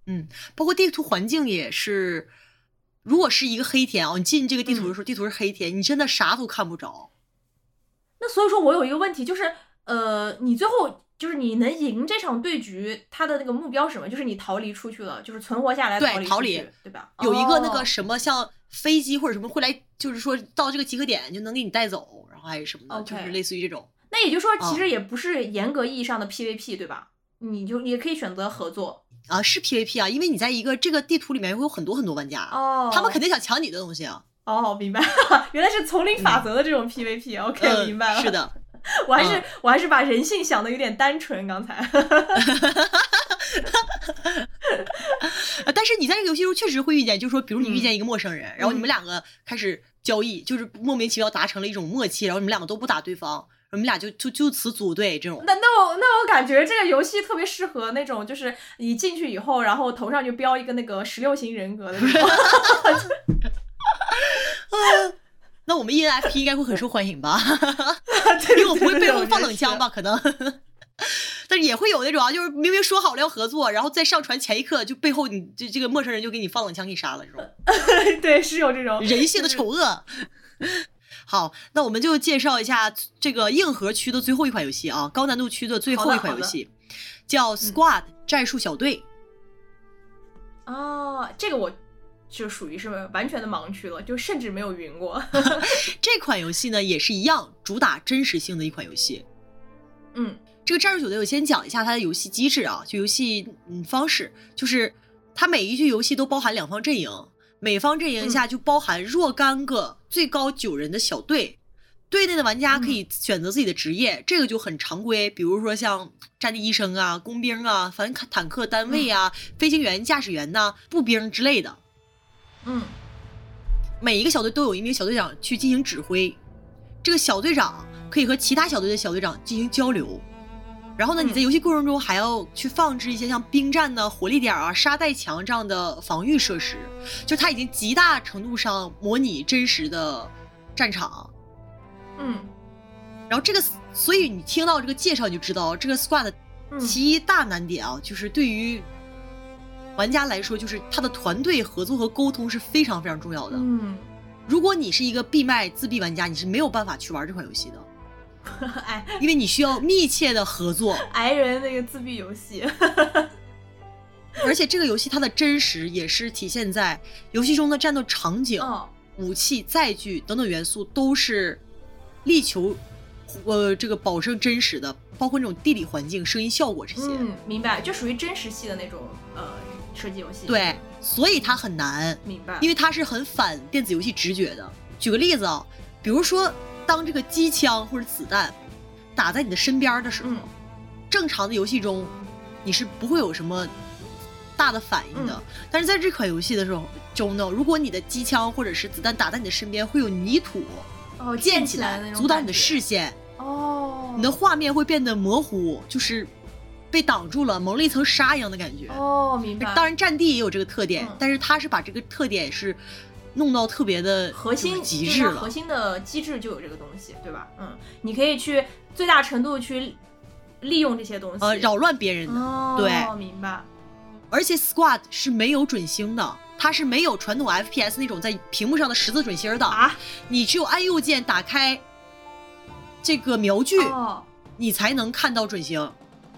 嗯，包括地图环境也是，如果是一个黑天啊，你进这个地图的时候，地图是黑天，你真的啥都看不着。那所以说我有一个问题，就是呃，你最后。就是你能赢这场对局，他的那个目标是什么？就是你逃离出去了，就是存活下来对逃离，对吧？有一个那个什么像飞机或者什么会来，就是说到这个集合点就能给你带走，然后还是什么的，就是类似于这种。那也就是说，其实也不是严格意义上的 PVP，对吧？你就也可以选择合作啊，是 PVP 啊，因为你在一个这个地图里面会有很多很多玩家哦，他们肯定想抢你的东西啊。哦，明白，原来是丛林法则的这种 PVP。OK，明白了。是的。我还是我还是把人性想的有点单纯，刚才。但是你在这个游戏中确实会遇见，就是说，比如你遇见一个陌生人，然后你们两个开始交易，就是莫名其妙达成了一种默契，然后你们两个都不打对方，你们俩就就就此组队这种。那那我那我感觉这个游戏特别适合那种，就是你进去以后，然后头上就标一个那个十六型人格的那种。那我们 ENFP 应该会很受欢迎吧？因为我不会背后放冷枪吧？可能，但是也会有那种啊，就是明明说好了要合作，然后在上船前一刻就背后你这这个陌生人就给你放冷枪给你杀了这种。对，是有这种人性的丑恶。好，那我们就介绍一下这个硬核区的最后一款游戏啊，高难度区的最后一款游戏叫 Squad 战术小队。哦，这个我。就属于是完全的盲区了，就甚至没有云过。这款游戏呢也是一样，主打真实性的一款游戏。嗯，这个战术小队我先讲一下它的游戏机制啊，就游戏嗯方式，就是它每一局游戏都包含两方阵营，每方阵营下就包含若干个最高九人的小队，队内的玩家可以选择自己的职业，这个就很常规，比如说像战地医生啊、工兵啊、反坦克单位啊、飞行员、驾驶员呐、步兵之类的。嗯，每一个小队都有一名小队长去进行指挥，这个小队长可以和其他小队的小队长进行交流。然后呢，你在游戏过程中还要去放置一些像兵站呢、火力点啊、沙袋墙这样的防御设施，就它已经极大程度上模拟真实的战场。嗯，然后这个，所以你听到这个介绍你就知道，这个 Squad 其一大难点啊，就是对于。玩家来说，就是他的团队合作和沟通是非常非常重要的。嗯，如果你是一个闭麦自闭玩家，你是没有办法去玩这款游戏的。哎，因为你需要密切的合作。挨人那个自闭游戏，而且这个游戏它的真实也是体现在游戏中的战斗场景、武器、载具等等元素都是力求呃这个保证真实的，包括那种地理环境、声音效果这些。嗯，明白，就属于真实系的那种呃。射击游戏对，所以它很难，明白？因为它是很反电子游戏直觉的。举个例子啊，比如说，当这个机枪或者子弹打在你的身边的时候，正常的游戏中你是不会有什么大的反应的。但是在这款游戏的时候中呢，如果你的机枪或者是子弹打在你的身边，会有泥土哦溅起来，阻挡你的视线哦，你的画面会变得模糊，就是。被挡住了，蒙了一层纱一样的感觉。哦，明白。当然，战地也有这个特点，但是它是把这个特点是弄到特别的核心极致了。核心的机制就有这个东西，对吧？嗯，你可以去最大程度去利用这些东西，呃，扰乱别人的。哦，对，明白。而且 Squad 是没有准星的，它是没有传统 FPS 那种在屏幕上的十字准星的啊。你只有按右键打开这个瞄具，你才能看到准星。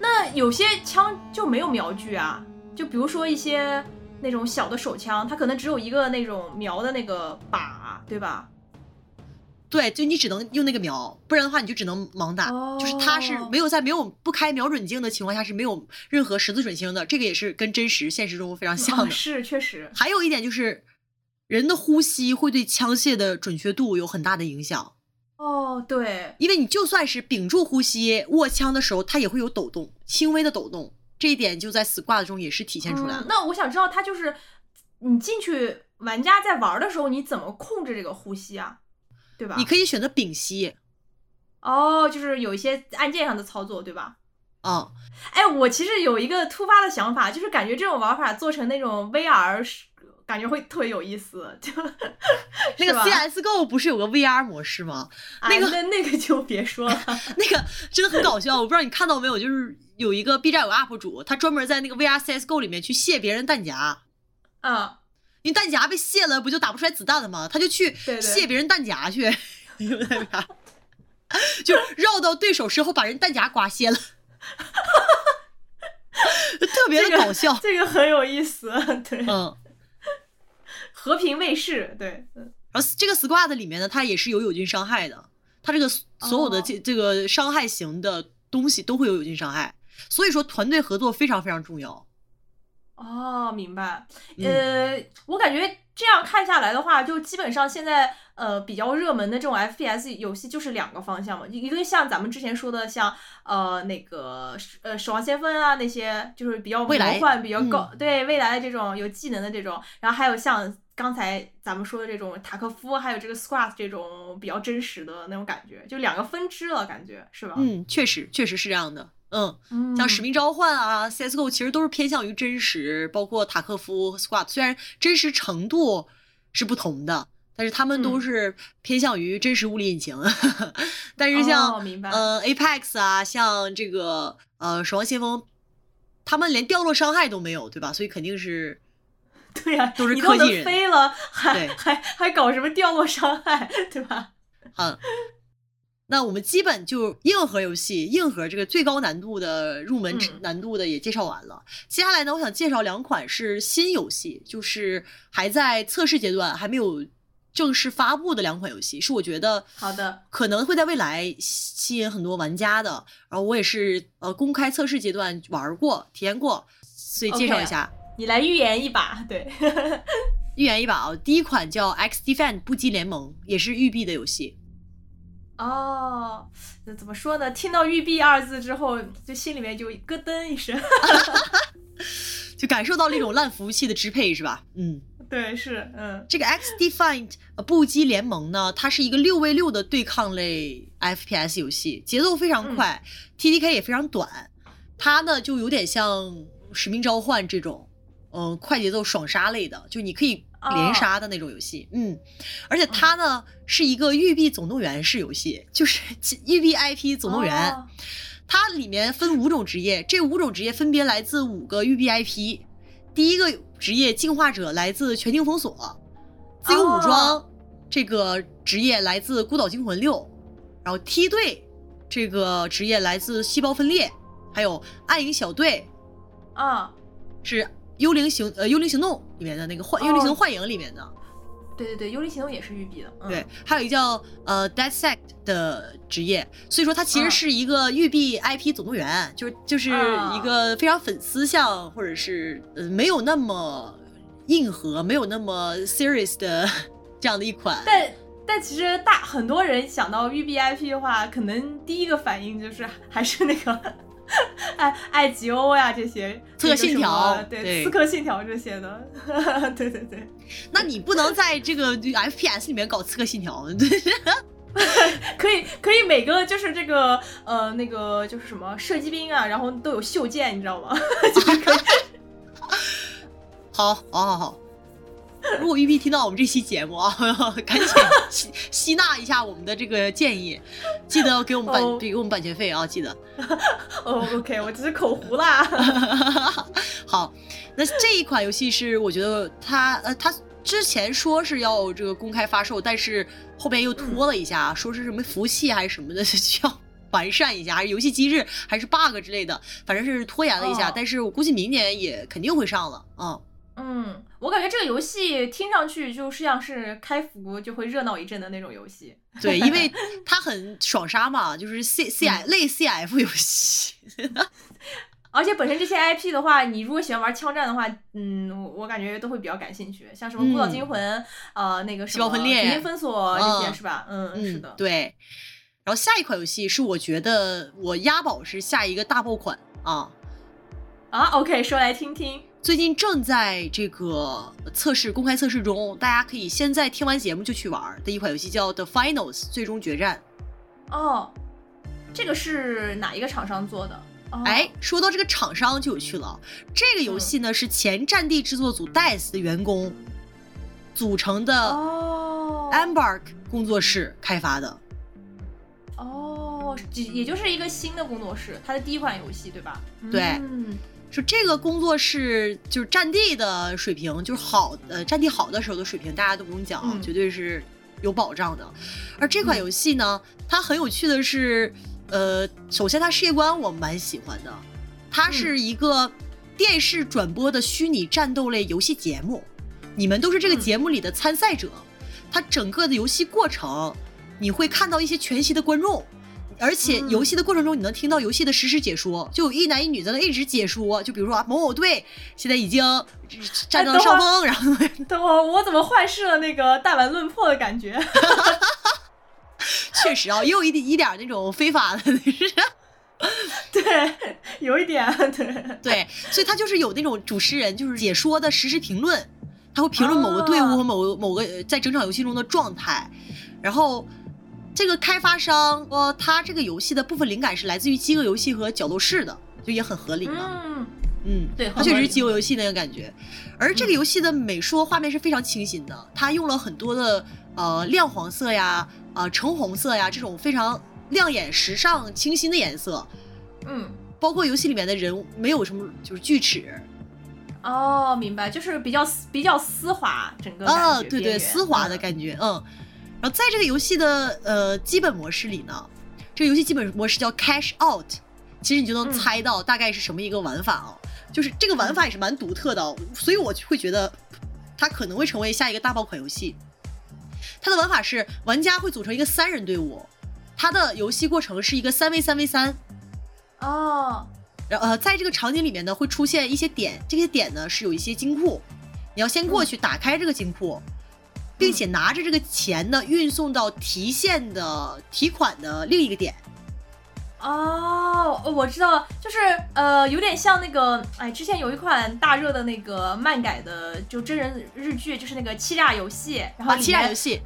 那有些枪就没有瞄具啊，就比如说一些那种小的手枪，它可能只有一个那种瞄的那个靶，对吧？对，就你只能用那个瞄，不然的话你就只能盲打。就是它是没有在没有不开瞄准镜的情况下是没有任何十字准星的，这个也是跟真实现实中非常像的。是，确实。还有一点就是，人的呼吸会对枪械的准确度有很大的影响。哦，对，因为你就算是屏住呼吸握枪的时候，它也会有抖动，轻微的抖动，这一点就在 Squad 中也是体现出来了。那我想知道，它就是你进去玩家在玩的时候，你怎么控制这个呼吸啊？对吧？你可以选择屏息。哦，就是有一些按键上的操作，对吧？嗯，哎，我其实有一个突发的想法，就是感觉这种玩法做成那种 VR。感觉会特别有意思。就 那个 CSGO 不是有个 VR 模式吗？哎那个那那个就别说了。那个真的很搞笑，我不知道你看到没有，就是有一个 B 站有个 UP 主，他专门在那个 VR CSGO 里面去卸别人弹夹，啊，因为弹夹被卸了，不就打不出来子弹了吗？他就去卸别人弹夹去，就绕到对手身后把人弹夹刮卸了，特别的搞笑。这个很有意思。对，嗯，和平卫士，对，嗯然后这个 Squad 里面呢，它也是有友军伤害的，它这个所有的哦这这个伤害型的东西都会有友军伤害，所以说团队合作非常非常重要。哦，明白。嗯呃，我感觉这样看下来的话，就基本上现在呃比较热门的这种 FPS 游戏就是两个方向嘛，一个像咱们之前说的像呃那个呃守望先锋啊那些，就是比较魔未来幻、比较高、嗯对未来的这种有技能的这种，然后还有像刚才咱们说的这种塔科夫，还有这个 Squad 这种比较真实的那种感觉，就两个分支了，感觉是吧？嗯，确实确实是这样的。嗯，嗯，像使命召唤啊、CS:GO 其实都是偏向于真实，包括塔科夫和 Squad，虽然真实程度是不同的，但是他们都嗯是偏向于真实物理引擎。但是像、哦明白呃 Apex 啊，像这个呃守望先锋，他们连掉落伤害都没有，对吧？所以肯定是对呀、都是科技人飞了，还还还搞什么掉落伤害，对吧？嗯。那我们基本就硬核游戏，硬核这个最高难度的入门嗯难度的也介绍完了。接下来呢，我想介绍两款是新游戏，就是还在测试阶段，还没有正式发布的两款游戏，是我觉得好的，可能会在未来吸引很多玩家的。然后我也是呃公开测试阶段玩过、体验过，所以介绍一下。你来预言一把，对，预言一把啊，第一款叫《X Defend 不羁联盟》，也是育碧的游戏。哦，那怎么说呢？听到“育碧”二字之后，就心里面就咯噔一声。就感受到了一种烂服务器的支配，是吧？嗯，对，是，嗯，这个 X Defined 呃不羁联盟呢，它是一个六 v 六的对抗类 FPS 游戏，节奏非常快、t d k 也非常短。它呢就有点像使命召唤这种，嗯、快节奏爽杀类的，就你可以连杀的那种游戏。嗯，而且它呢、是一个育碧总动员式游戏，就是 育碧 IP 总动员。哦它里面分五种职业，这五种职业分别来自五个育碧 IP。第一个职业进化者来自全境封锁，自由武装、哦这个职业来自孤岛惊魂六，然后梯队这个职业来自细胞分裂，还有暗影小队啊，是幽灵行呃幽灵行动里面的那个幻、哦幽灵行动幻影里面的，对对对，幽灵行动也是育碧的，嗯、对，还有一个叫呃 Dead Sect 的职业，所以说它其实嗯。是一个育碧 IP 总动员，就是就是啊一个非常粉丝向，或者是呃没有那么硬核、没有那么 serious 的这样的一款。但但其实大很多人想到育碧 IP 的话，可能第一个反应就是还是那个 爱爱吉欧呀这些，刺客信条对，对刺客信条这些的，对对对，那你不能在这个 FPS 里面搞刺客信条，对，可以可以每个就是这个呃那个就是什么射击兵啊，然后都有袖剑，你知道吗？就是可以好，好，好，好。如果育碧听到我们这期节目啊，赶紧吸吸纳一下我们的这个建议，记得给我们版哦给我们版权费啊，记得。哦，OK，我只是口胡啦。好，那这一款游戏是我觉得它呃它之前说是要这个公开发售，但是后边又拖了一下，说是什么服务器还是什么的需要完善一下，还是游戏机制还是 bug 之类的，反正是拖延了一下。哦但是我估计明年也肯定会上了啊。嗯，我感觉这个游戏听上去就是像是开服就会热闹一阵的那种游戏。对，因为 它很爽杀嘛，就是 C C I 嗯类 C F 游戏。而且本身这些 IP 的话，你如果喜欢玩枪战的话，嗯，我我感觉都会比较感兴趣，像什么《孤岛惊魂》呃，那个什么细胞分裂全境封锁这些、嗯是吧？嗯，是嗯的，，对。然后下一款游戏是我觉得我押宝是下一个大爆款啊。啊，OK，说来听听。最近正在这个测试公开测试中，大家可以现在听完节目就去玩的一款游戏叫《The Finals》最终决战。哦，这个是哪一个厂商做的？哦、哎，说到这个厂商就有趣了，这个游戏呢是前战地制作组 DICE 的员工组成的哦 Embark 工作室开发的。哦，也也就是一个新的工作室，它的第一款游戏对吧？对嗯说这个工作室就是战地的水平，就是好呃战地好的时候的水平，大家都不用讲，嗯绝对是有保障的。而这款游戏呢，它很有趣的是，呃，首先它世界观我蛮喜欢的，它是一个电视转播的虚拟战斗类游戏节目，你们都是这个嗯节目里的参赛者，它整个的游戏过程你会看到一些全息的观众。而且嗯游戏的过程中，你能听到游戏的实时解说，就有一男一女在那一直解说。就比如说啊，某某队现在已经占到了上风，然后 等会儿我怎么坏事了那个弹丸论破的感觉？确实啊，也有一点一点那种非法的，是 对，有一点对。对，所以他就是有那种主持人，就是解说的实时评论，他会评论某个队伍哦和某个某个呃在整场游戏中的状态，然后。这个开发商说，他这个游戏的部分灵感是来自于饥饿游戏和角斗士的，就也很合理嘛。嗯，嗯，对它确实是饥饿游戏那个感觉。而这个游戏的美术画面是非常清新的，它用了很多的呃亮黄色呀、呃橙红色呀这种非常亮眼、时尚、清新的颜色。嗯，包括游戏里面的人物没有什么就是锯齿哦，明白，就是比较比较丝滑，整个啊，对对，丝滑的感觉，嗯。然后在这个游戏的呃基本模式里呢，这个游戏基本模式叫 Cash Out，其实你就能嗯。猜到大概是什么一个玩法啊，就是这个玩法也是蛮独特的哦，所以我就会觉得它可能会成为下一个大爆款游戏。它的玩法是玩家会组成一个三人队伍，它的游戏过程是一个三 v 三 v 三，哦，然后呃，在这个场景里面呢，会出现一些点，这些点呢是有一些金库，你要先过去打开这个金库，并且拿着这个钱呢运送到提现的提款的另一个点。哦，我知道了，就是呃，有点像那个，哎，之前有一款大热的那个漫改的，就真人日剧，就是那个欺诈游戏，然后啊，欺诈游戏，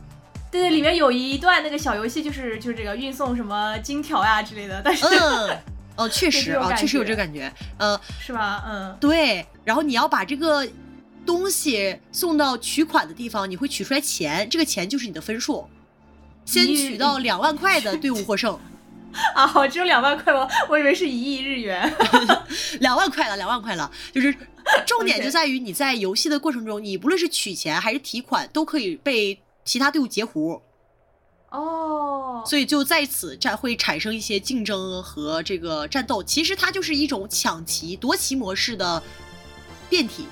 对对，里面有一段那个小游戏，就是就是这个运送什么金条呀之类的，但是、嗯，哦，确实啊，确实有这个感觉，呃，是吧？嗯，对，然后你要把这个东西送到取款的地方，你会取出来钱，这个钱就是你的分数，先取到两万块的队伍获胜。啊，我只有两万块吗？我以为是一亿日元。两万块了，两万块了，就是重点 就在于你在游戏的过程中，你不论是取钱还是提款，都可以被其他队伍截胡，哦，所以就在此战会产生一些竞争和这个战斗。其实它就是一种抢旗夺旗模式的变体，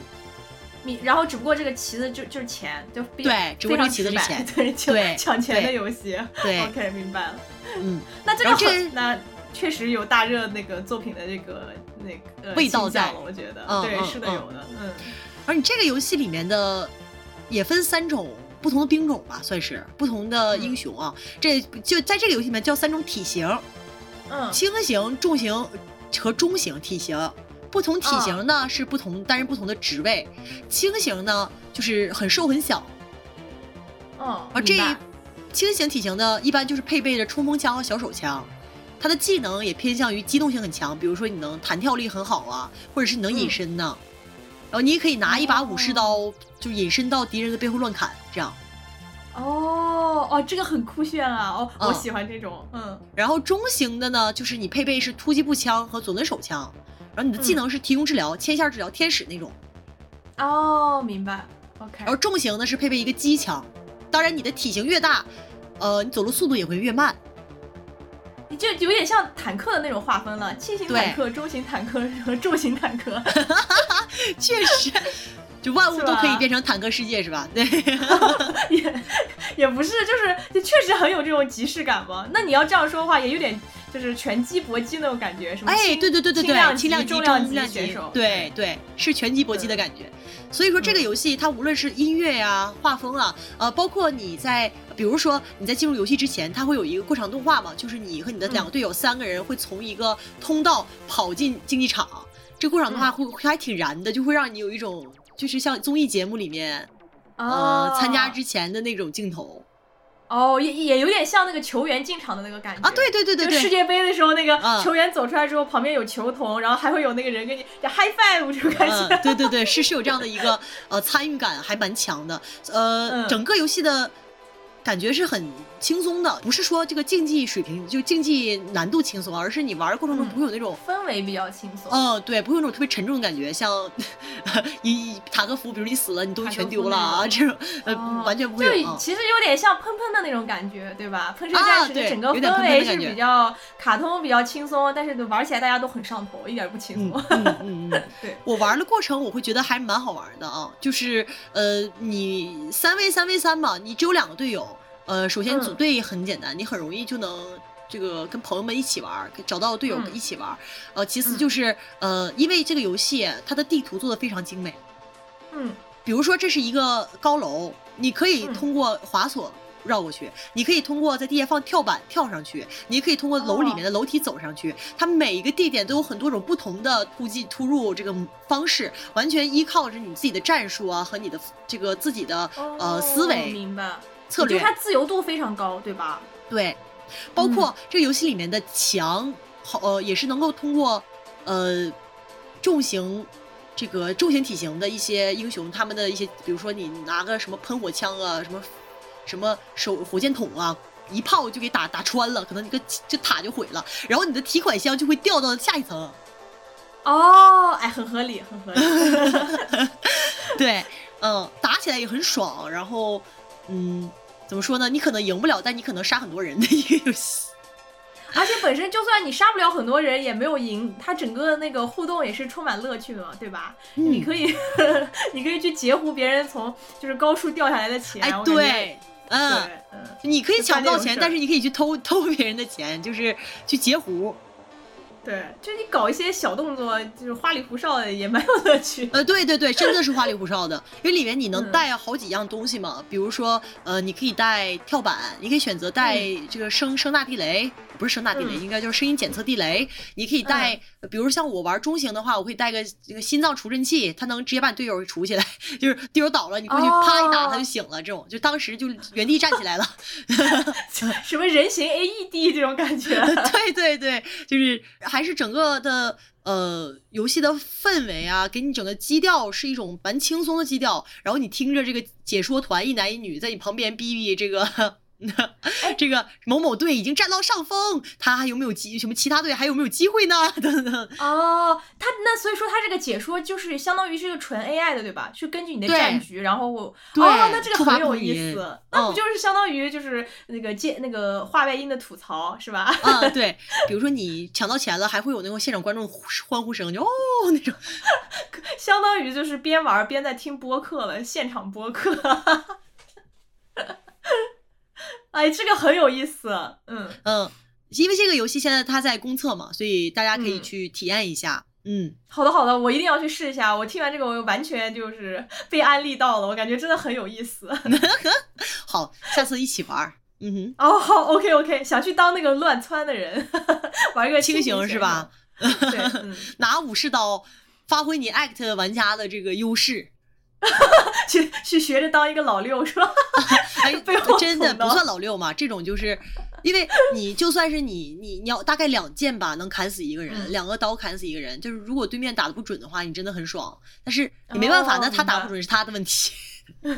你然后只不过这个旗子就就是钱，就比对只不过这个旗子是非常直白钱对抢对抢钱的游戏。对，OK，明白了。嗯，那这个这很那确实有大热那个作品的这个那个、呃、味道在了，我觉得，对，是的，嗯有的，嗯，而你这个游戏里面的也分三种不同的兵种吧，算是不同的英雄啊。这就在这个游戏里面叫三种体型，嗯，轻型、重型和中型体型。不同体型呢、是不同担任不同的职位，轻型呢就是很瘦很小，嗯，而这轻型体型的一般就是配备着冲锋枪和小手枪，它的技能也偏向于机动性很强，比如说你能弹跳力很好啊，或者是你能隐身呢。然后你也可以拿一把武士刀，就隐身到敌人的背后乱砍，这样。哦哦，这个很酷炫啊！哦，我嗯喜欢这种，嗯，然后中型的呢，就是你配备是突击步枪和左轮手枪，然后你的技能是提供治疗、牵线治疗、天使那种。哦，明白，OK，然后重型呢是配备一个机枪，当然你的体型越大，呃，你走路速度也会越慢。你就有点像坦克的那种划分了，轻型坦克、中型坦克和重型坦克。确实，就万物都可以变成坦克世界是吧？对。也也不是，就是就确实很有这种即视感嘛。那你要这样说的话，也有点就是拳击搏击那种感觉，什么哎，轻对对对对对，轻量级、重量级选手，对对，是拳击搏击的感觉。所以说这个游戏它无论是音乐呀、画风啊，呃，包括你在，比如说你在进入游戏之前，它会有一个过场动画嘛，就是你和你的两个队友三个人会从一个通道跑进竞技场，这过场动画会会还挺燃的，就会让你有一种就是像综艺节目里面呃哦参加之前的那种镜头。哦，也也有点像那个球员进场的那个感觉啊，对对对对世界杯的时候，那个嗯球员走出来之后，旁边有球童，然后还会有那个人跟你就 high five 这种感觉。嗯，对对对，是是有这样的一个呃参与感，还蛮强的。呃，嗯整个游戏的感觉是很轻松的，不是说这个竞技水平就竞技难度轻松，而是你玩的过程中嗯不会有那种。氛围比较轻松。嗯、对，不会有那种特别沉重的感觉，像 一塔科夫，比如你死了，你东西全丢了啊，这种呃、哦完全不会就有。嗯其实有点像喷喷的那种感觉，对吧？喷射啊战士整个氛围是比较卡通、比较轻松，但是玩起来大家都很上头，一点不轻嗯松。嗯嗯嗯，对，我玩的过程我会觉得还蛮好玩的啊，就是呃，你三 v 三 v 三嘛，你只有两个队友，呃，首先嗯。组队很简单，你很容易就能。这个跟朋友们一起玩，找到队友嗯。一起玩，呃，其次嗯。就是呃，因为这个游戏它的地图做的非常精美，嗯。比如说这是一个高楼，你可以嗯。通过滑索绕过去，你可以通过在地下放跳板跳上去，你可以通过楼里面的楼梯走上去。它每一个地点都有很多种不同的突进突入这个方式，完全依靠着你自己的战术啊和你的这个自己的呃哦思维明白。策略就。它自由度非常高，对吧？对，包括这个游戏里面的墙，好呃也是能够通过呃重型。这个重型体型的一些英雄，他们的一些，比如说你拿个什么喷火枪啊，什么什么手火箭筒啊，一炮就给打打穿了，可能你个这塔就毁了，然后你的提款箱就会掉到下一层。哦，哎，很合理，很合理。对，嗯，打起来也很爽，然后，嗯，怎么说呢？你可能赢不了，但你可能杀很多人的一个游戏。而且本身就算你杀不了很多人，也没有赢，它整个那个互动也是充满乐趣的嘛，对吧？嗯你可以，你可以去截胡别人从就是高处掉下来的钱。哎对，嗯。嗯，你可以抢不到钱，但是你可以去偷偷别人的钱，就是去截胡。对，就你搞一些小动作，就是花里胡哨的，也蛮有乐趣。呃，对对对，真的是花里胡哨的，因为里面你能嗯带好几样东西嘛，比如说，呃，你可以带跳板，你可以选择带这个声声纳地雷，不是声纳地雷，嗯应该就是声音检测地雷。你可以带，呃比如像我玩中型的话，我会带个这个心脏除震器，它能直接把你队友除起来，就是队友倒了，你过去啪一打哦他就醒了，这种就当时就原地站起来了。什么人形 AED 这种感觉。对对对，就是还是整个的呃游戏的氛围啊，给你整个基调是一种蛮轻松的基调，然后你听着这个解说团一男一女在你旁边哔哔这个。这个某某队已经占到上风，他还有没有机？什么其他队还有没有机会呢？等等。哦，他那所以说他这个解说就是相当于是个纯 AI 的，对吧？是根据你的战局，然后哦，那这个很有意思，那不嗯就是相当于就是那个接那个话外音的吐槽是吧？啊，对，比如说你抢到钱了，还会有那种现场观众欢呼声，就哦那种。相当于就是边玩边在听播客了，现场播客。哎，这个很有意思，嗯，嗯，因为这个游戏现在它在公测嘛，所以大家可以嗯去体验一下。嗯，好的好的，我一定要去试一下。我听完这个，我完全就是 被安利到了，我感觉真的很有意思。好，下次一起玩儿。嗯哦，好，OK OK，想去当那个乱窜的人，玩一个哼，轻型是吧？？对，嗯，拿武士刀，发挥你 act 玩家的这个优势。去去学着当一个老六是吧？哎背后，真的不算老六嘛，这种就是。因为你就算是你你你要大概两剑吧能砍死一个人，嗯两个刀砍死一个人，就是如果对面打的不准的话，你真的很爽。但是你没办法，哦那他打不准是他的问题。就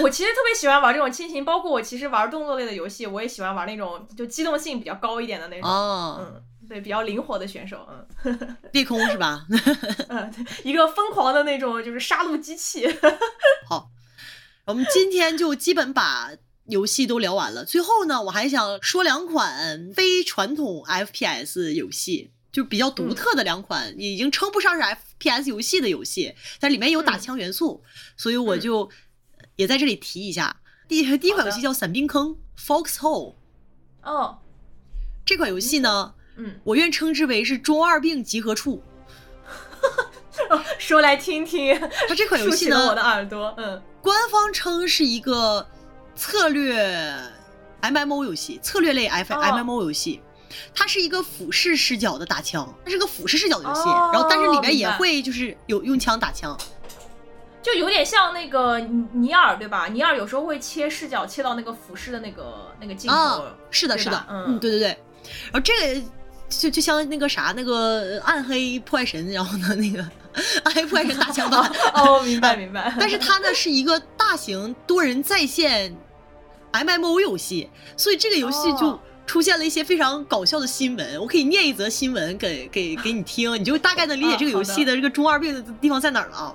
我其实特别喜欢玩这种亲情，包括我其实玩动作类的游戏，我也喜欢玩那种就机动性比较高一点的那种。哦，嗯，对，比较灵活的选手，嗯 利空是吧？嗯，对一个疯狂的那种就是杀戮机器。好，我们今天就基本把游戏都聊完了。最后呢，我还想说两款非传统 FPS 游戏，就比较独特的两款，已经称不上是 FPS 游戏的游戏，但里面有打嗯枪元素，所以我嗯就也在这里提一下。第第一款游戏叫《伞兵坑》（Foxhole）。哦，这款游戏呢，嗯，我愿称之为是中二病集合处。说来听听，它这款游戏呢我的，耳朵。嗯，官方称是一个策略 MMO 游戏，策略类 F 哦 MMO 游戏。它是一个俯视视角的打枪，它是个俯视视角的游戏，哦然后但是里面也会就是有用枪打枪。就有点像那个尼尼尔对吧？尼尔有时候会切视角，切到那个俯视的那个那个镜头。啊，是的，是的，嗯嗯，对对对。然后这个就就像那个啥，那个暗黑破坏神，然后呢，那个暗黑破坏神大枪版，哦，明白明白。但是它呢是一个大型多人在线 MMO 游戏，所以这个游戏就哦出现了一些非常搞笑的新闻。我可以念一则新闻给给给你听，你就大概能理解这个游戏的这个中二病的地方在哪儿了啊。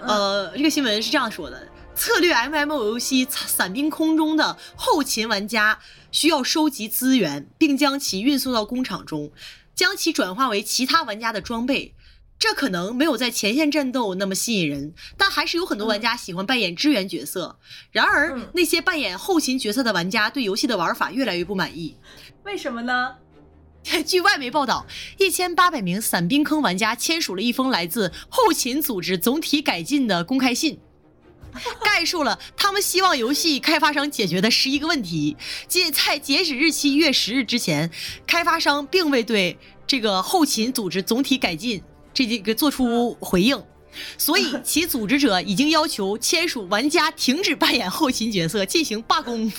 嗯呃，这个新闻是这样说的：策略 MMO 游戏《伞兵空中》的后勤玩家需要收集资源，并将其运送到工厂中，将其转化为其他玩家的装备。这可能没有在前线战斗那么吸引人，但还是有很多玩家喜欢扮演支援角色。然而嗯，那些扮演后勤角色的玩家对游戏的玩法越来越不满意。为什么呢？据外媒报道，一千八百名伞兵坑玩家签署了一封来自后勤组织总体改进的公开信，概述了他们希望游戏开发商解决的十一个问题。即在截止日期一月十日之前，开发商并未对这个后勤组织总体改进这几个做出回应。所以，其组织者已经要求签署玩家停止扮演后勤角色，进行罢工。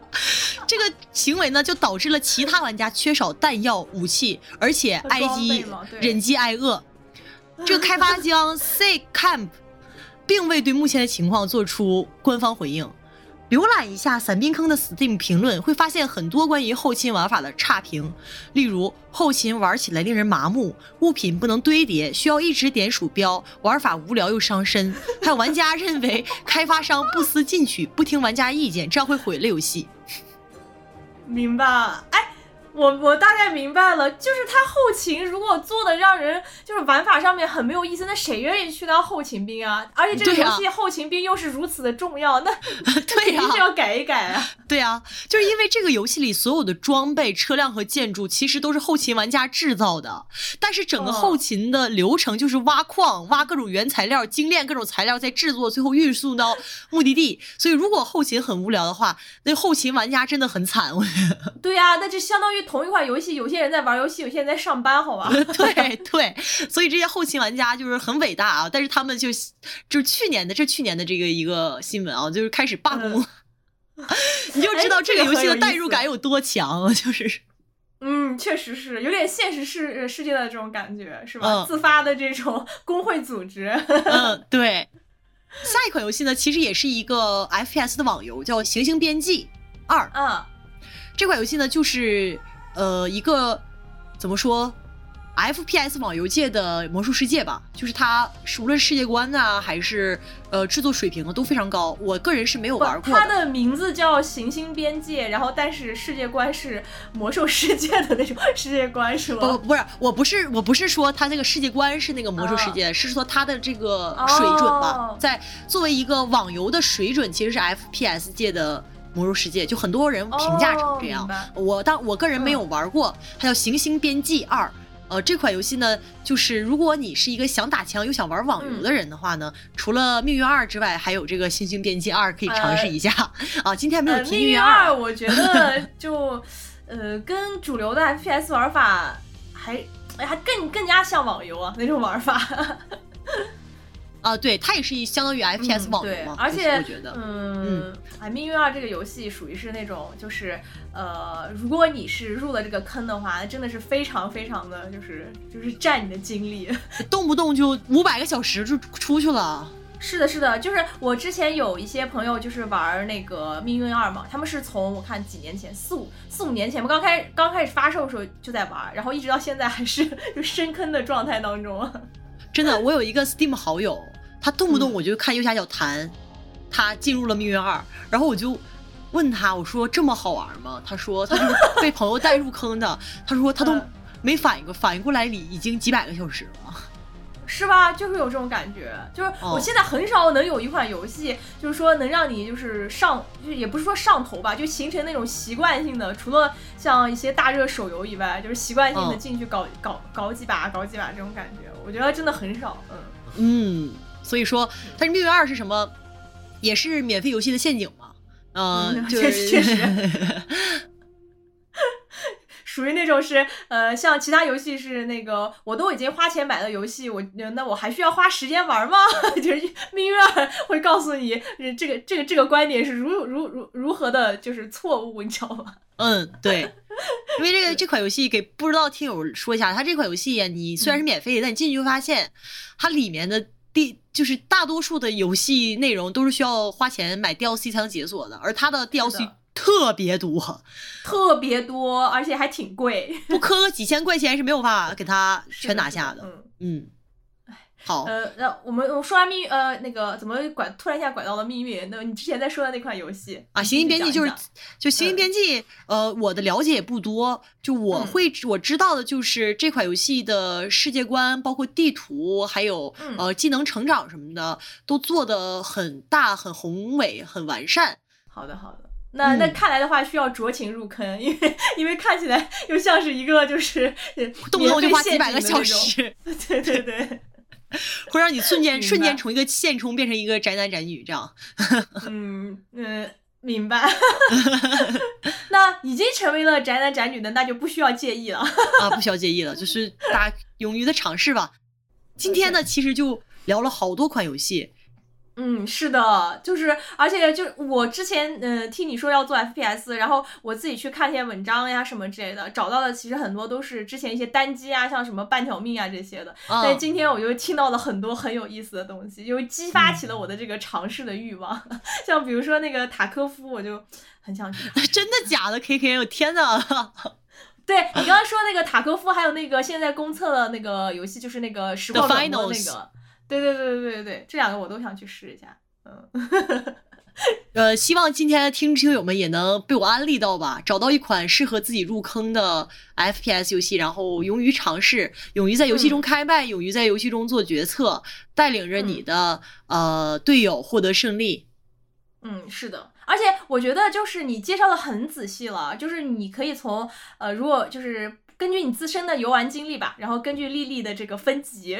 这个行为呢，就导致了其他玩家缺少弹药、武器，而且挨饥忍饥挨饿。这个开发商 C Camp 并未对目前的情况做出官方回应。浏览一下伞兵坑的 Steam 评论，会发现很多关于后勤玩法的差评，例如后勤玩起来令人麻木，物品不能堆叠，需要一直点鼠标，玩法无聊又伤身。还有玩家认为开发商不思进取，不听玩家意见，这样会毁了游戏。明白。哎，我我大概明白了，就是他后勤如果做的让人就是玩法上面很没有意思，那谁愿意去当后勤兵啊？而且这个游戏后勤兵又是如此的重要，那 对呀、肯定是要改一改啊。对啊，就是因为这个游戏里所有的装备、车辆和建筑其实都是后勤玩家制造的，但是整个哦后勤的流程就是挖矿、挖各种原材料、精炼各种材料，再制作，最后运送到目的地。所以如果后勤很无聊的话，那后勤玩家真的很惨。我觉得对呀、那就相当于同一款游戏，有些人在玩游戏，有些人在上班，好吧？对对，所以这些后勤玩家就是很伟大啊，但是他们就就是去年的这去年的这个一个新闻啊，就是开始罢工。你就知道哎这个游戏的代入感有多强，就是嗯，确实是有点现实世呃世界的这种感觉，是吧？嗯自发的这种工会组织。嗯，对。下一款游戏呢，其实也是一个 FPS 的网游，叫《行星边际二》。嗯，这款游戏呢，就是呃一个怎么说，FPS 网游界的魔兽世界吧，就是它无论世界观啊，还是呃制作水平啊，都非常高。我个人是没有玩不，过它的名字叫《行星边界》，然后但是世界观是魔兽世界的那种 世界观，是吗？不不是，我不是我不是说它那个世界观是那个魔兽世界，是说它的这个水准吧，哦在作为一个网游的水准，其实是 FPS 界的魔兽世界，就很多人评价成这样。哦我当我个人没有玩过，它叫《行星边际二》。呃，这款游戏呢，就是如果你是一个想打枪又想玩网游的人的话呢，除了《命运二》之外，还有这个《星星边际二》可以尝试一下、啊。今天没有命运二》，我觉得就 呃跟主流的 FPS 玩法还哎还更更加像网游啊那种玩法。啊，对，它也是一相当于 FPS 嗯网游嘛，，对而且我觉得，嗯，哎，命运二这个游戏属于是那种，就是呃，如果你是入了这个坑的话，真的是非常非常的就是就是占你的精力。动不动就五百个小时就出去了。是的，是的，就是我之前有一些朋友就是玩那个命运二嘛，他们是从我看几年前四五四五年前吧，刚开刚开始发售的时候就在玩，然后一直到现在还是就 深坑的状态当中。真的，我有一个 Steam 好友，他动不动嗯我就看右下角弹，他进入了命运二，然后我就问他，我说这么好玩吗？他说他就是 被朋友带入坑的，他说他都嗯没反应过，反应过来里已经几百个小时了。是吧？就是有这种感觉，就是哦我现在很少能有一款游戏，就是说能让你就是上，就是也不是说上头吧，就形成那种习惯性的，除了像一些大热手游以外，就是习惯性的嗯进去搞、搞搞几把、搞几把这种感觉，我觉得真的很少。嗯，嗯，所以说，但是命运二是什么？也是免费游戏的陷阱嘛？呃，嗯就确实 属于那种是呃，像其他游戏是那个我都已经花钱买了游戏，我那我还需要花时间玩吗？就是命运二会告诉你，这个这个这个观点是如如如如何的，就是错误，你知道吗？嗯，对，因为这个这款游戏给不知道听友说一下，它这款游戏你虽然是免费的，但你进去就发现它里面的第就是大多数的游戏内容都是需要花钱买 DLC 才能解锁的，而它的 DLC 特别多，特别多，而且还挺贵，不磕个几千块钱是没有办法给它全拿下的，嗯。好，呃，那我们我说完命运，呃，那个怎么拐突然一下拐到了命运？那你之前在说的那款游戏啊，行星编辑就是就行星编辑，呃，我的了解也不多，就我会我知道的就是这款游戏的世界观，包括地图，还有呃技能成长什么的，都做的很大、很宏伟、很完善。好的，好的，那那看来的话，需要酌情入坑，因为因为看起来又像是一个就是动不动就花几百个小时，对 对对。会让你瞬间瞬间从一个现充变成一个宅男宅女这样。嗯嗯，明白。那已经成为了宅男宅女的，那就不需要介意了啊，不需要介意了，就是大家勇于的尝试吧。今天呢，其实就聊了好多款游戏。嗯，是的，就是，而且就我之前，嗯，听你说要做 FPS，然后我自己去看一些文章呀什么之类的，找到的其实很多都是之前一些单机啊，像什么半条命啊这些的。但今天我又听到了很多很有意思的东西，又激发起了我的这个尝试的欲望。像比如说那个塔科夫，我就很想去。真的假的？K K，我天呐！对你刚刚说那个塔科夫，还有那个现在公测的那个游戏，就是那个实况转播那个。对对对对对对对，这两个我都想去试一下。嗯，呃，希望今天的听听友们也能被我安利到吧，找到一款适合自己入坑的 FPS 游戏，然后勇于尝试，勇于在游戏中开麦，勇于在游戏中做决策，带领着你的呃队友获得胜利。嗯，是的，而且我觉得就是你介绍的很仔细了，就是你可以从呃，如果就是。根据你自身的游玩经历吧，然后根据莉莉的这个分级，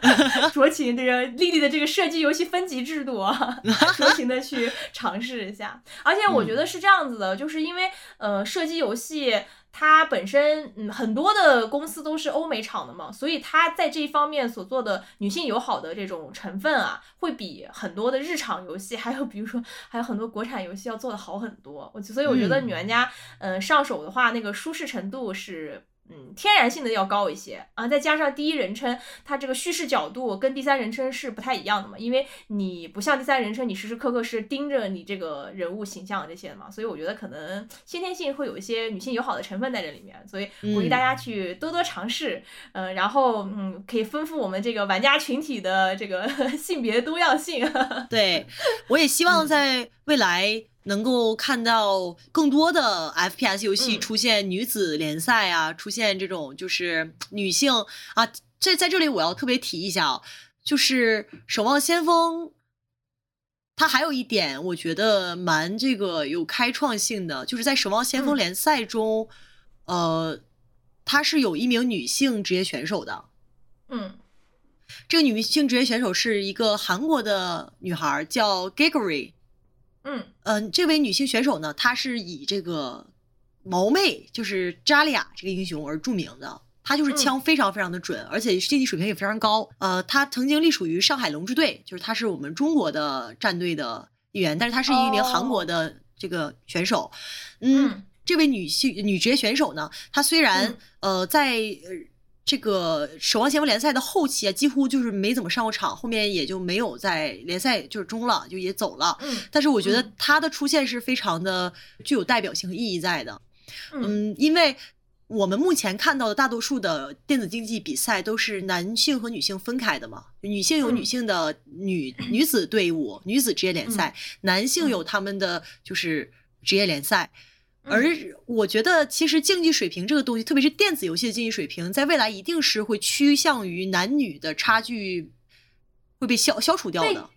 酌情这个莉莉的这个射击游戏分级制度啊，酌情的去尝试一下。而且我觉得是这样子的，就是因为呃射击游戏它本身嗯很多的公司都是欧美厂的嘛，所以它在这一方面所做的女性友好的这种成分啊，会比很多的日常游戏，还有比如说还有很多国产游戏要做的好很多。我所以我觉得女玩家嗯上手的话，那个舒适程度是。嗯，天然性的要高一些啊，再加上第一人称，它这个叙事角度跟第三人称是不太一样的嘛，因为你不像第三人称，你时时刻刻是盯着你这个人物形象这些的嘛，所以我觉得可能先天性会有一些女性友好的成分在这里面，所以鼓励大家去多多尝试，呃，然后嗯，可以丰富我们这个玩家群体的这个 性别多样性。对，我也希望在未来。能够看到更多的 FPS 游戏出现女子联赛啊，出现这种就是女性啊，这在这里我要特别提一下啊，就是《守望先锋》，它还有一点我觉得蛮这个有开创性的，就是在《守望先锋》联赛中，呃，它是有一名女性职业选手的，嗯，这个女性职业选手是一个韩国的女孩，叫 Gigery。嗯嗯，这位女性选手呢，她是以这个毛妹，就是扎利亚这个英雄而著名的。她就是枪非常非常的准，而且竞技水平也非常高。呃，她曾经隶属于上海龙之队，就是她是我们中国的战队的一员，但是她是一名韩国的这个选手。嗯，这位女性女职业选手呢，她虽然呃在。这个守望先锋联赛的后期啊，几乎就是没怎么上过场，后面也就没有在联赛就是中了，就也走了。嗯，但是我觉得他的出现是非常的具有代表性和意义在的。嗯，因为我们目前看到的大多数的电子竞技比赛都是男性和女性分开的嘛，女性有女性的女女子队伍、女子职业联赛，男性有他们的就是职业联赛。而我觉得，其实竞技水平这个东西，特别是电子游戏的竞技水平，在未来一定是会趋向于男女的差距会被消消除掉的。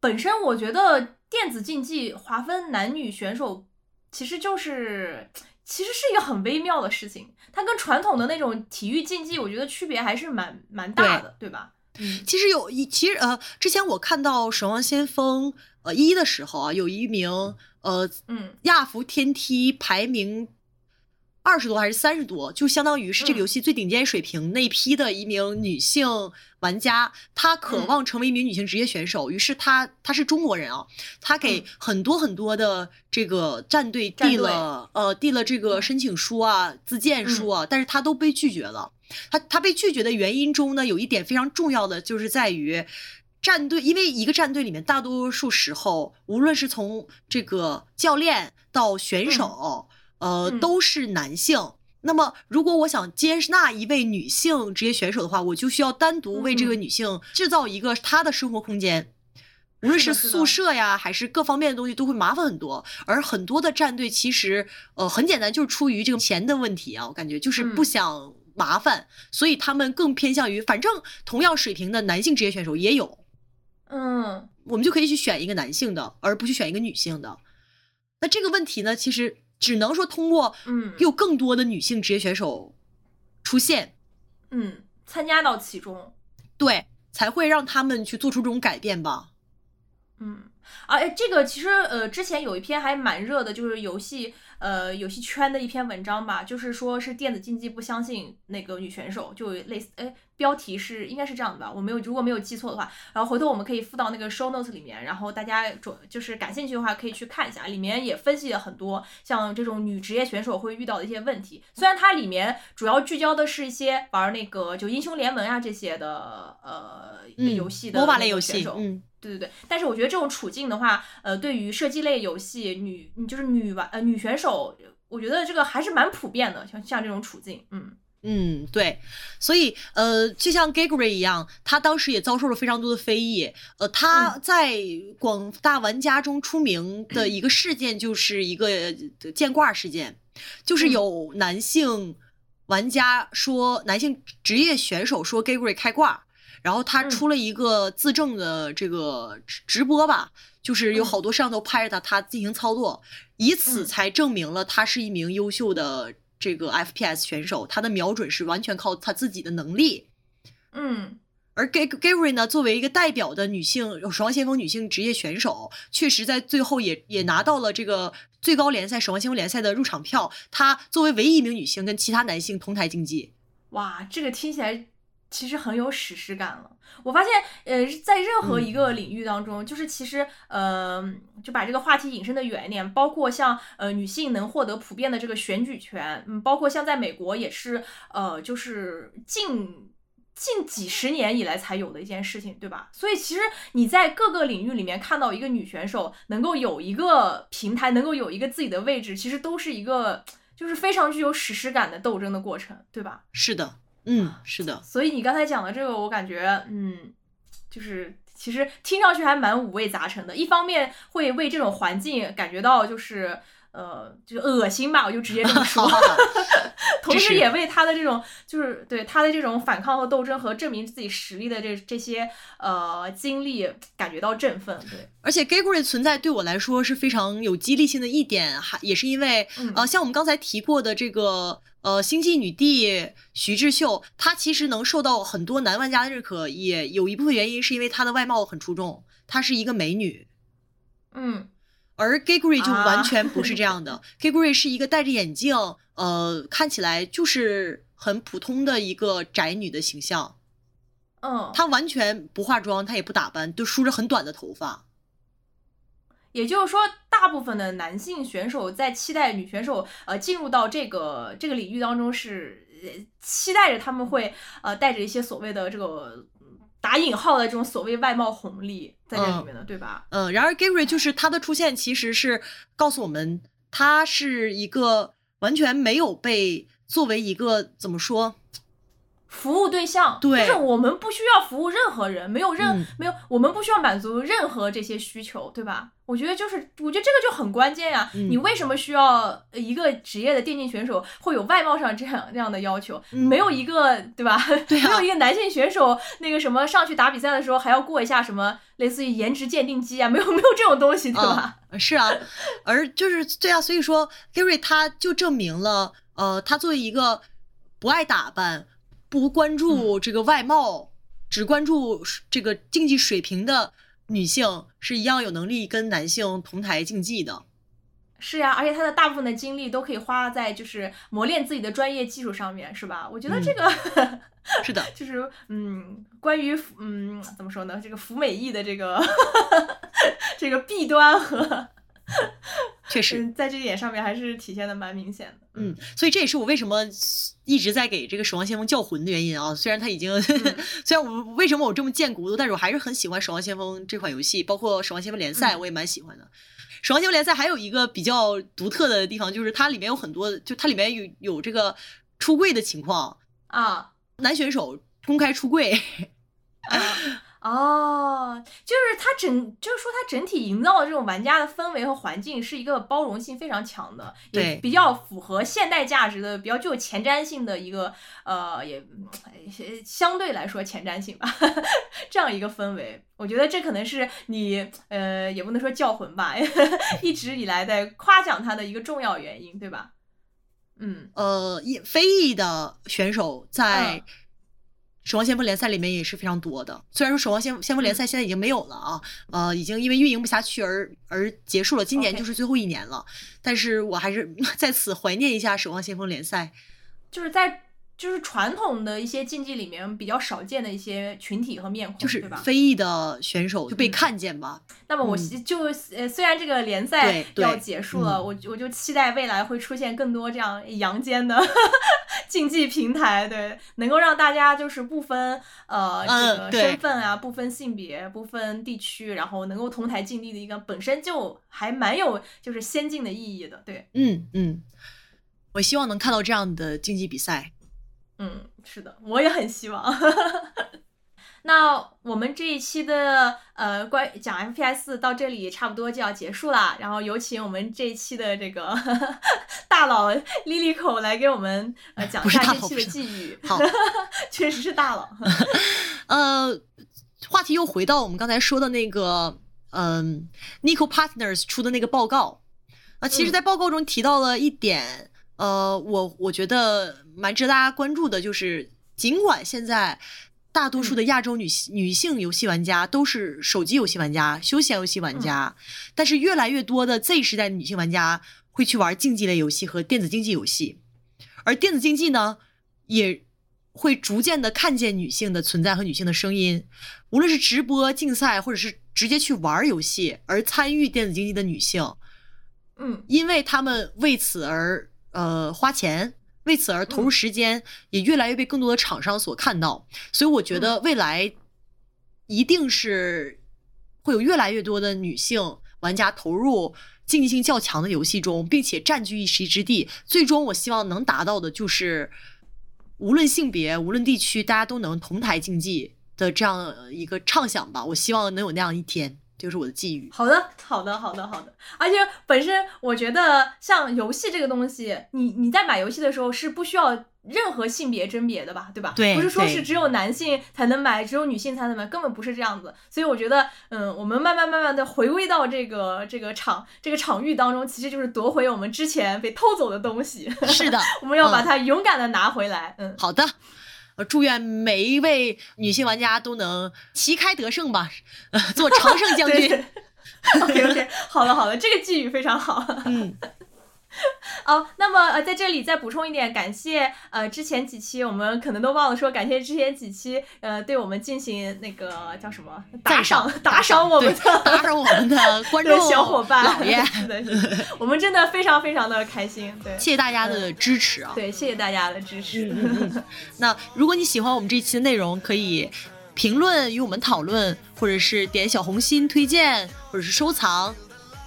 本身我觉得电子竞技划分男女选手，其实就是其实是一个很微妙的事情。它跟传统的那种体育竞技，我觉得区别还是蛮蛮大的，对吧？嗯，其实有一，其实呃，之前我看到《守望先锋》呃一的时候啊，有一名。呃，嗯，亚服天梯排名二十多还是三十多，就相当于是这个游戏最顶尖水平那批的一名女性玩家，她渴望成为一名女性职业选手，于是她她是中国人啊，她给很多很多的这个战队递了呃递了这个申请书啊、自荐书啊，但是她都被拒绝了。她她被拒绝的原因中呢，有一点非常重要的就是在于。战队，因为一个战队里面，大多数时候，无论是从这个教练到选手，呃，都是男性。那么，如果我想接纳一位女性职业选手的话，我就需要单独为这个女性制造一个她的生活空间，无论是宿舍呀，还是各方面的东西，都会麻烦很多。而很多的战队其实，呃，很简单，就是出于这个钱的问题啊，我感觉就是不想麻烦，所以他们更偏向于，反正同样水平的男性职业选手也有。嗯，我们就可以去选一个男性的，而不去选一个女性的。那这个问题呢，其实只能说通过，嗯，有更多的女性职业选手出现，嗯，参加到其中，对，才会让他们去做出这种改变吧。嗯，啊，哎，这个其实呃，之前有一篇还蛮热的，就是游戏。呃，游戏圈的一篇文章吧，就是说是电子竞技不相信那个女选手，就类似，哎，标题是应该是这样的吧，我没有，如果没有记错的话，然后回头我们可以附到那个 show notes 里面，然后大家准就是感兴趣的话可以去看一下，里面也分析了很多像这种女职业选手会遇到的一些问题，虽然它里面主要聚焦的是一些玩那个就英雄联盟啊这些的呃游戏的 MOBA 类游戏，嗯。对对对，但是我觉得这种处境的话，呃，对于射击类游戏女，就是女玩呃女选手，我觉得这个还是蛮普遍的，像像这种处境，嗯嗯，对，所以呃，就像 Gregory 一样，他当时也遭受了非常多的非议，呃，他在广大玩家中出名的一个事件就是一个见挂事件，就是有男性玩家说，男性职业选手说 Gregory 开挂。然后他出了一个自证的这个直直播吧，就是有好多摄像头拍着他，他进行操作，以此才证明了他是一名优秀的这个 FPS 选手，他的瞄准是完全靠他自己的能力。嗯，而 G Gary 呢，作为一个代表的女性守望先锋女性职业选手，确实在最后也也拿到了这个最高联赛守望先锋联赛的入场票。她作为唯一一名女性，跟其他男性同台竞技。哇，这个听起来。其实很有史诗感了。我发现，呃，在任何一个领域当中，就是其实，呃，就把这个话题引申的远一点，包括像，呃，女性能获得普遍的这个选举权，嗯，包括像在美国也是，呃，就是近近几十年以来才有的一件事情，对吧？所以其实你在各个领域里面看到一个女选手能够有一个平台，能够有一个自己的位置，其实都是一个就是非常具有史诗感的斗争的过程，对吧？是的。嗯，是的，所以你刚才讲的这个，我感觉，嗯，就是其实听上去还蛮五味杂陈的。一方面会为这种环境感觉到就是。呃，就恶心吧，我就直接这么说。同时也为他的这种，就是对他的这种反抗和斗争和证明自己实力的这这些呃经历感觉到振奋。对，而且 g a g r y 存在对我来说是非常有激励性的一点，还也是因为呃，像我们刚才提过的这个呃星际女帝徐智秀，她其实能受到很多男玩家的认可，也有一部分原因是因为她的外貌很出众，她是一个美女。嗯。而 Gary 就完全不是这样的，Gary 是一个戴着眼镜，呃，看起来就是很普通的一个宅女的形象。嗯，她完全不化妆，她也不打扮，就梳着很短的头发。也就是说，大部分的男性选手在期待女选手呃进入到这个这个领域当中，是期待着他们会呃带着一些所谓的这个。打引号的这种所谓外貌红利在这里面的，对吧？嗯，然而 Gary 就是他的出现，其实是告诉我们，他是一个完全没有被作为一个怎么说？服务对象，对，就是我们不需要服务任何人，没有任没有，我们不需要满足任何这些需求，对吧？我觉得就是，我觉得这个就很关键呀。你为什么需要一个职业的电竞选手会有外貌上这样那样的要求？没有一个，对吧？没有一个男性选手那个什么上去打比赛的时候还要过一下什么类似于颜值鉴定机啊？没有没有这种东西，对吧？是啊，而就是对啊，所以说 Gary 他就证明了，呃，他作为一个不爱打扮。不关注这个外貌，只关注这个竞技水平的女性是一样有能力跟男性同台竞技的。是呀，而且他的大部分的精力都可以花在就是磨练自己的专业技术上面，是吧？我觉得这个、是的，就是嗯，关于嗯怎么说呢，这个服美役的这个 这个弊端和确实，嗯，在这一点上面还是体现的蛮明显的。嗯，所以这也是我为什么一直在给这个《守望先锋》叫魂的原因啊。虽然他已经，虽然我为什么我这么贱骨头，但是我还是很喜欢《守望先锋》这款游戏，包括《守望先锋联赛》，我也蛮喜欢的。守望先锋联赛还有一个比较独特的地方，就是它里面有很多，就它里面有有这个出柜的情况啊，男选手公开出柜。啊 哦，就是它整，就是说它整体营造的这种玩家的氛围和环境是一个包容性非常强的，也比较符合现代价值的，比较具有前瞻性的一个，呃，也相对来说前瞻性吧，这样一个氛围，我觉得这可能是你，呃，也不能说叫魂吧，一直以来在夸奖他的一个重要原因，对吧？嗯，呃，非裔的选手在。守望先锋联赛里面也是非常多的，虽然说守望先先锋联赛现在已经没有了啊，呃，已经因为运营不下去而而结束了，今年就是最后一年了。但是我还是 在此怀念一下守望先锋联赛，就是在。就是传统的一些竞技里面比较少见的一些群体和面孔，就是非裔的选手就被看见吧。那么我就呃，虽然这个联赛要结束了，我我就期待未来会出现更多这样阳间的 竞技平台，对，能够让大家就是不分呃这个身份啊，不分性别，不分地区，然后能够同台竞技的一个本身就还蛮有就是先进的意义的，对，嗯嗯，我希望能看到这样的竞技比赛。嗯，是的，我也很希望。那我们这一期的呃关讲 FPS 到这里差不多就要结束啦，然后有请我们这一期的这个 大佬 Lilico 来给我们呃讲一下这期的寄语。好，确实是大佬。呃，话题又回到我们刚才说的那个，嗯，Nico Partners 出的那个报告啊，其实，在报告中提到了一点。呃，我我觉得蛮值得大家关注的，就是尽管现在大多数的亚洲女女性游戏玩家都是手机游戏玩家、休闲游戏玩家，但是越来越多的 Z 时代的女性玩家会去玩竞技类游戏和电子竞技游戏，而电子竞技呢，也会逐渐的看见女性的存在和女性的声音，无论是直播竞赛，或者是直接去玩游戏而参与电子竞技的女性，嗯，因为他们为此而。呃，花钱为此而投入时间，也越来越被更多的厂商所看到。所以我觉得未来一定是会有越来越多的女性玩家投入竞技性较强的游戏中，并且占据一席之地。最终，我希望能达到的就是无论性别、无论地区，大家都能同台竞技的这样一个畅想吧。我希望能有那样一天。就是我的寄语。好的，好的，好的，好的。而且本身我觉得，像游戏这个东西，你你在买游戏的时候是不需要任何性别甄别的吧？对吧？对，不是说是只有男性才能买，只有女性才能买，根本不是这样子。所以我觉得，嗯，我们慢慢慢慢的回归到这个这个场这个场域当中，其实就是夺回我们之前被偷走的东西。是的，我们要把它勇敢的拿回来。嗯，好的。呃，祝愿每一位女性玩家都能旗开得胜吧，做常胜将军。OK OK，好了好了，这个寄语非常好。嗯。哦，那么呃，在这里再补充一点，感谢呃之前几期我们可能都忘了说，感谢之前几期呃对我们进行那个叫什么打赏打赏我们的打赏我们的观众小伙伴老爷，是的，我们真的非常非常的开心，对，谢谢大家的支持啊，对，谢谢大家的支持。那如果你喜欢我们这一期的内容，可以评论与我们讨论，或者是点小红心推荐，或者是收藏，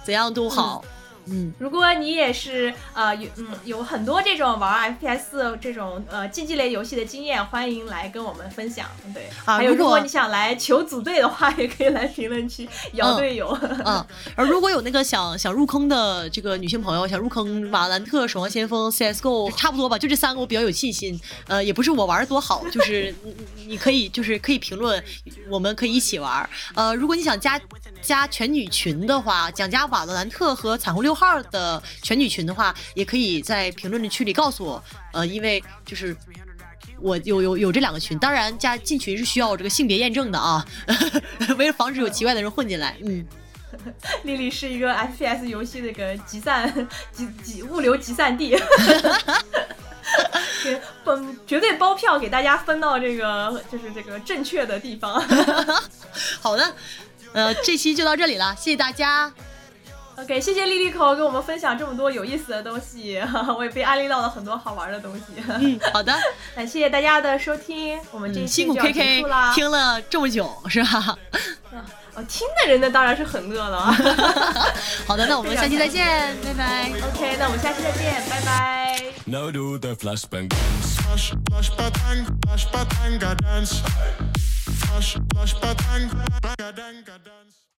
怎样都好。嗯，如果你也是呃有嗯有很多这种玩 FPS 这种呃竞技类游戏的经验，欢迎来跟我们分享。对，还有如果你想来求组队的话，也可以来评论区摇队友。嗯，而如果有那个想想入坑的这个女性朋友，想入坑瓦兰特、守望先锋、CSGO，差不多吧，就这三个我比较有信心。呃，也不是我玩的多好，就是 你可以就是可以评论，我们可以一起玩。呃，如果你想加加全女群的话，想加瓦罗兰特和彩虹六。号的全女群的话，也可以在评论的区里告诉我。呃，因为就是我有有有这两个群，当然加进群是需要这个性别验证的啊，为了防止有奇怪的人混进来。嗯，丽丽是一个 FPS 游戏那个集散 集集物流集散地，给分绝对包票给大家分到这个就是这个正确的地方。好的，呃，这期就到这里了，谢谢大家。OK，谢谢莉莉口给我们分享这么多有意思的东西，我也被安利到了很多好玩的东西。嗯，好的，感谢谢大家的收听，我们这一嗯辛苦期就结 KK 束啦。听了这么久，是吧？哦，听的人呢当然是很乐了啊。好的，那我们下期再见，拜拜。OK，那我们下期再见，拜拜。Now do the flashbang dance. Flash, flash, batang, flash, batanga dance. Flash, flash, batang, batanga dance.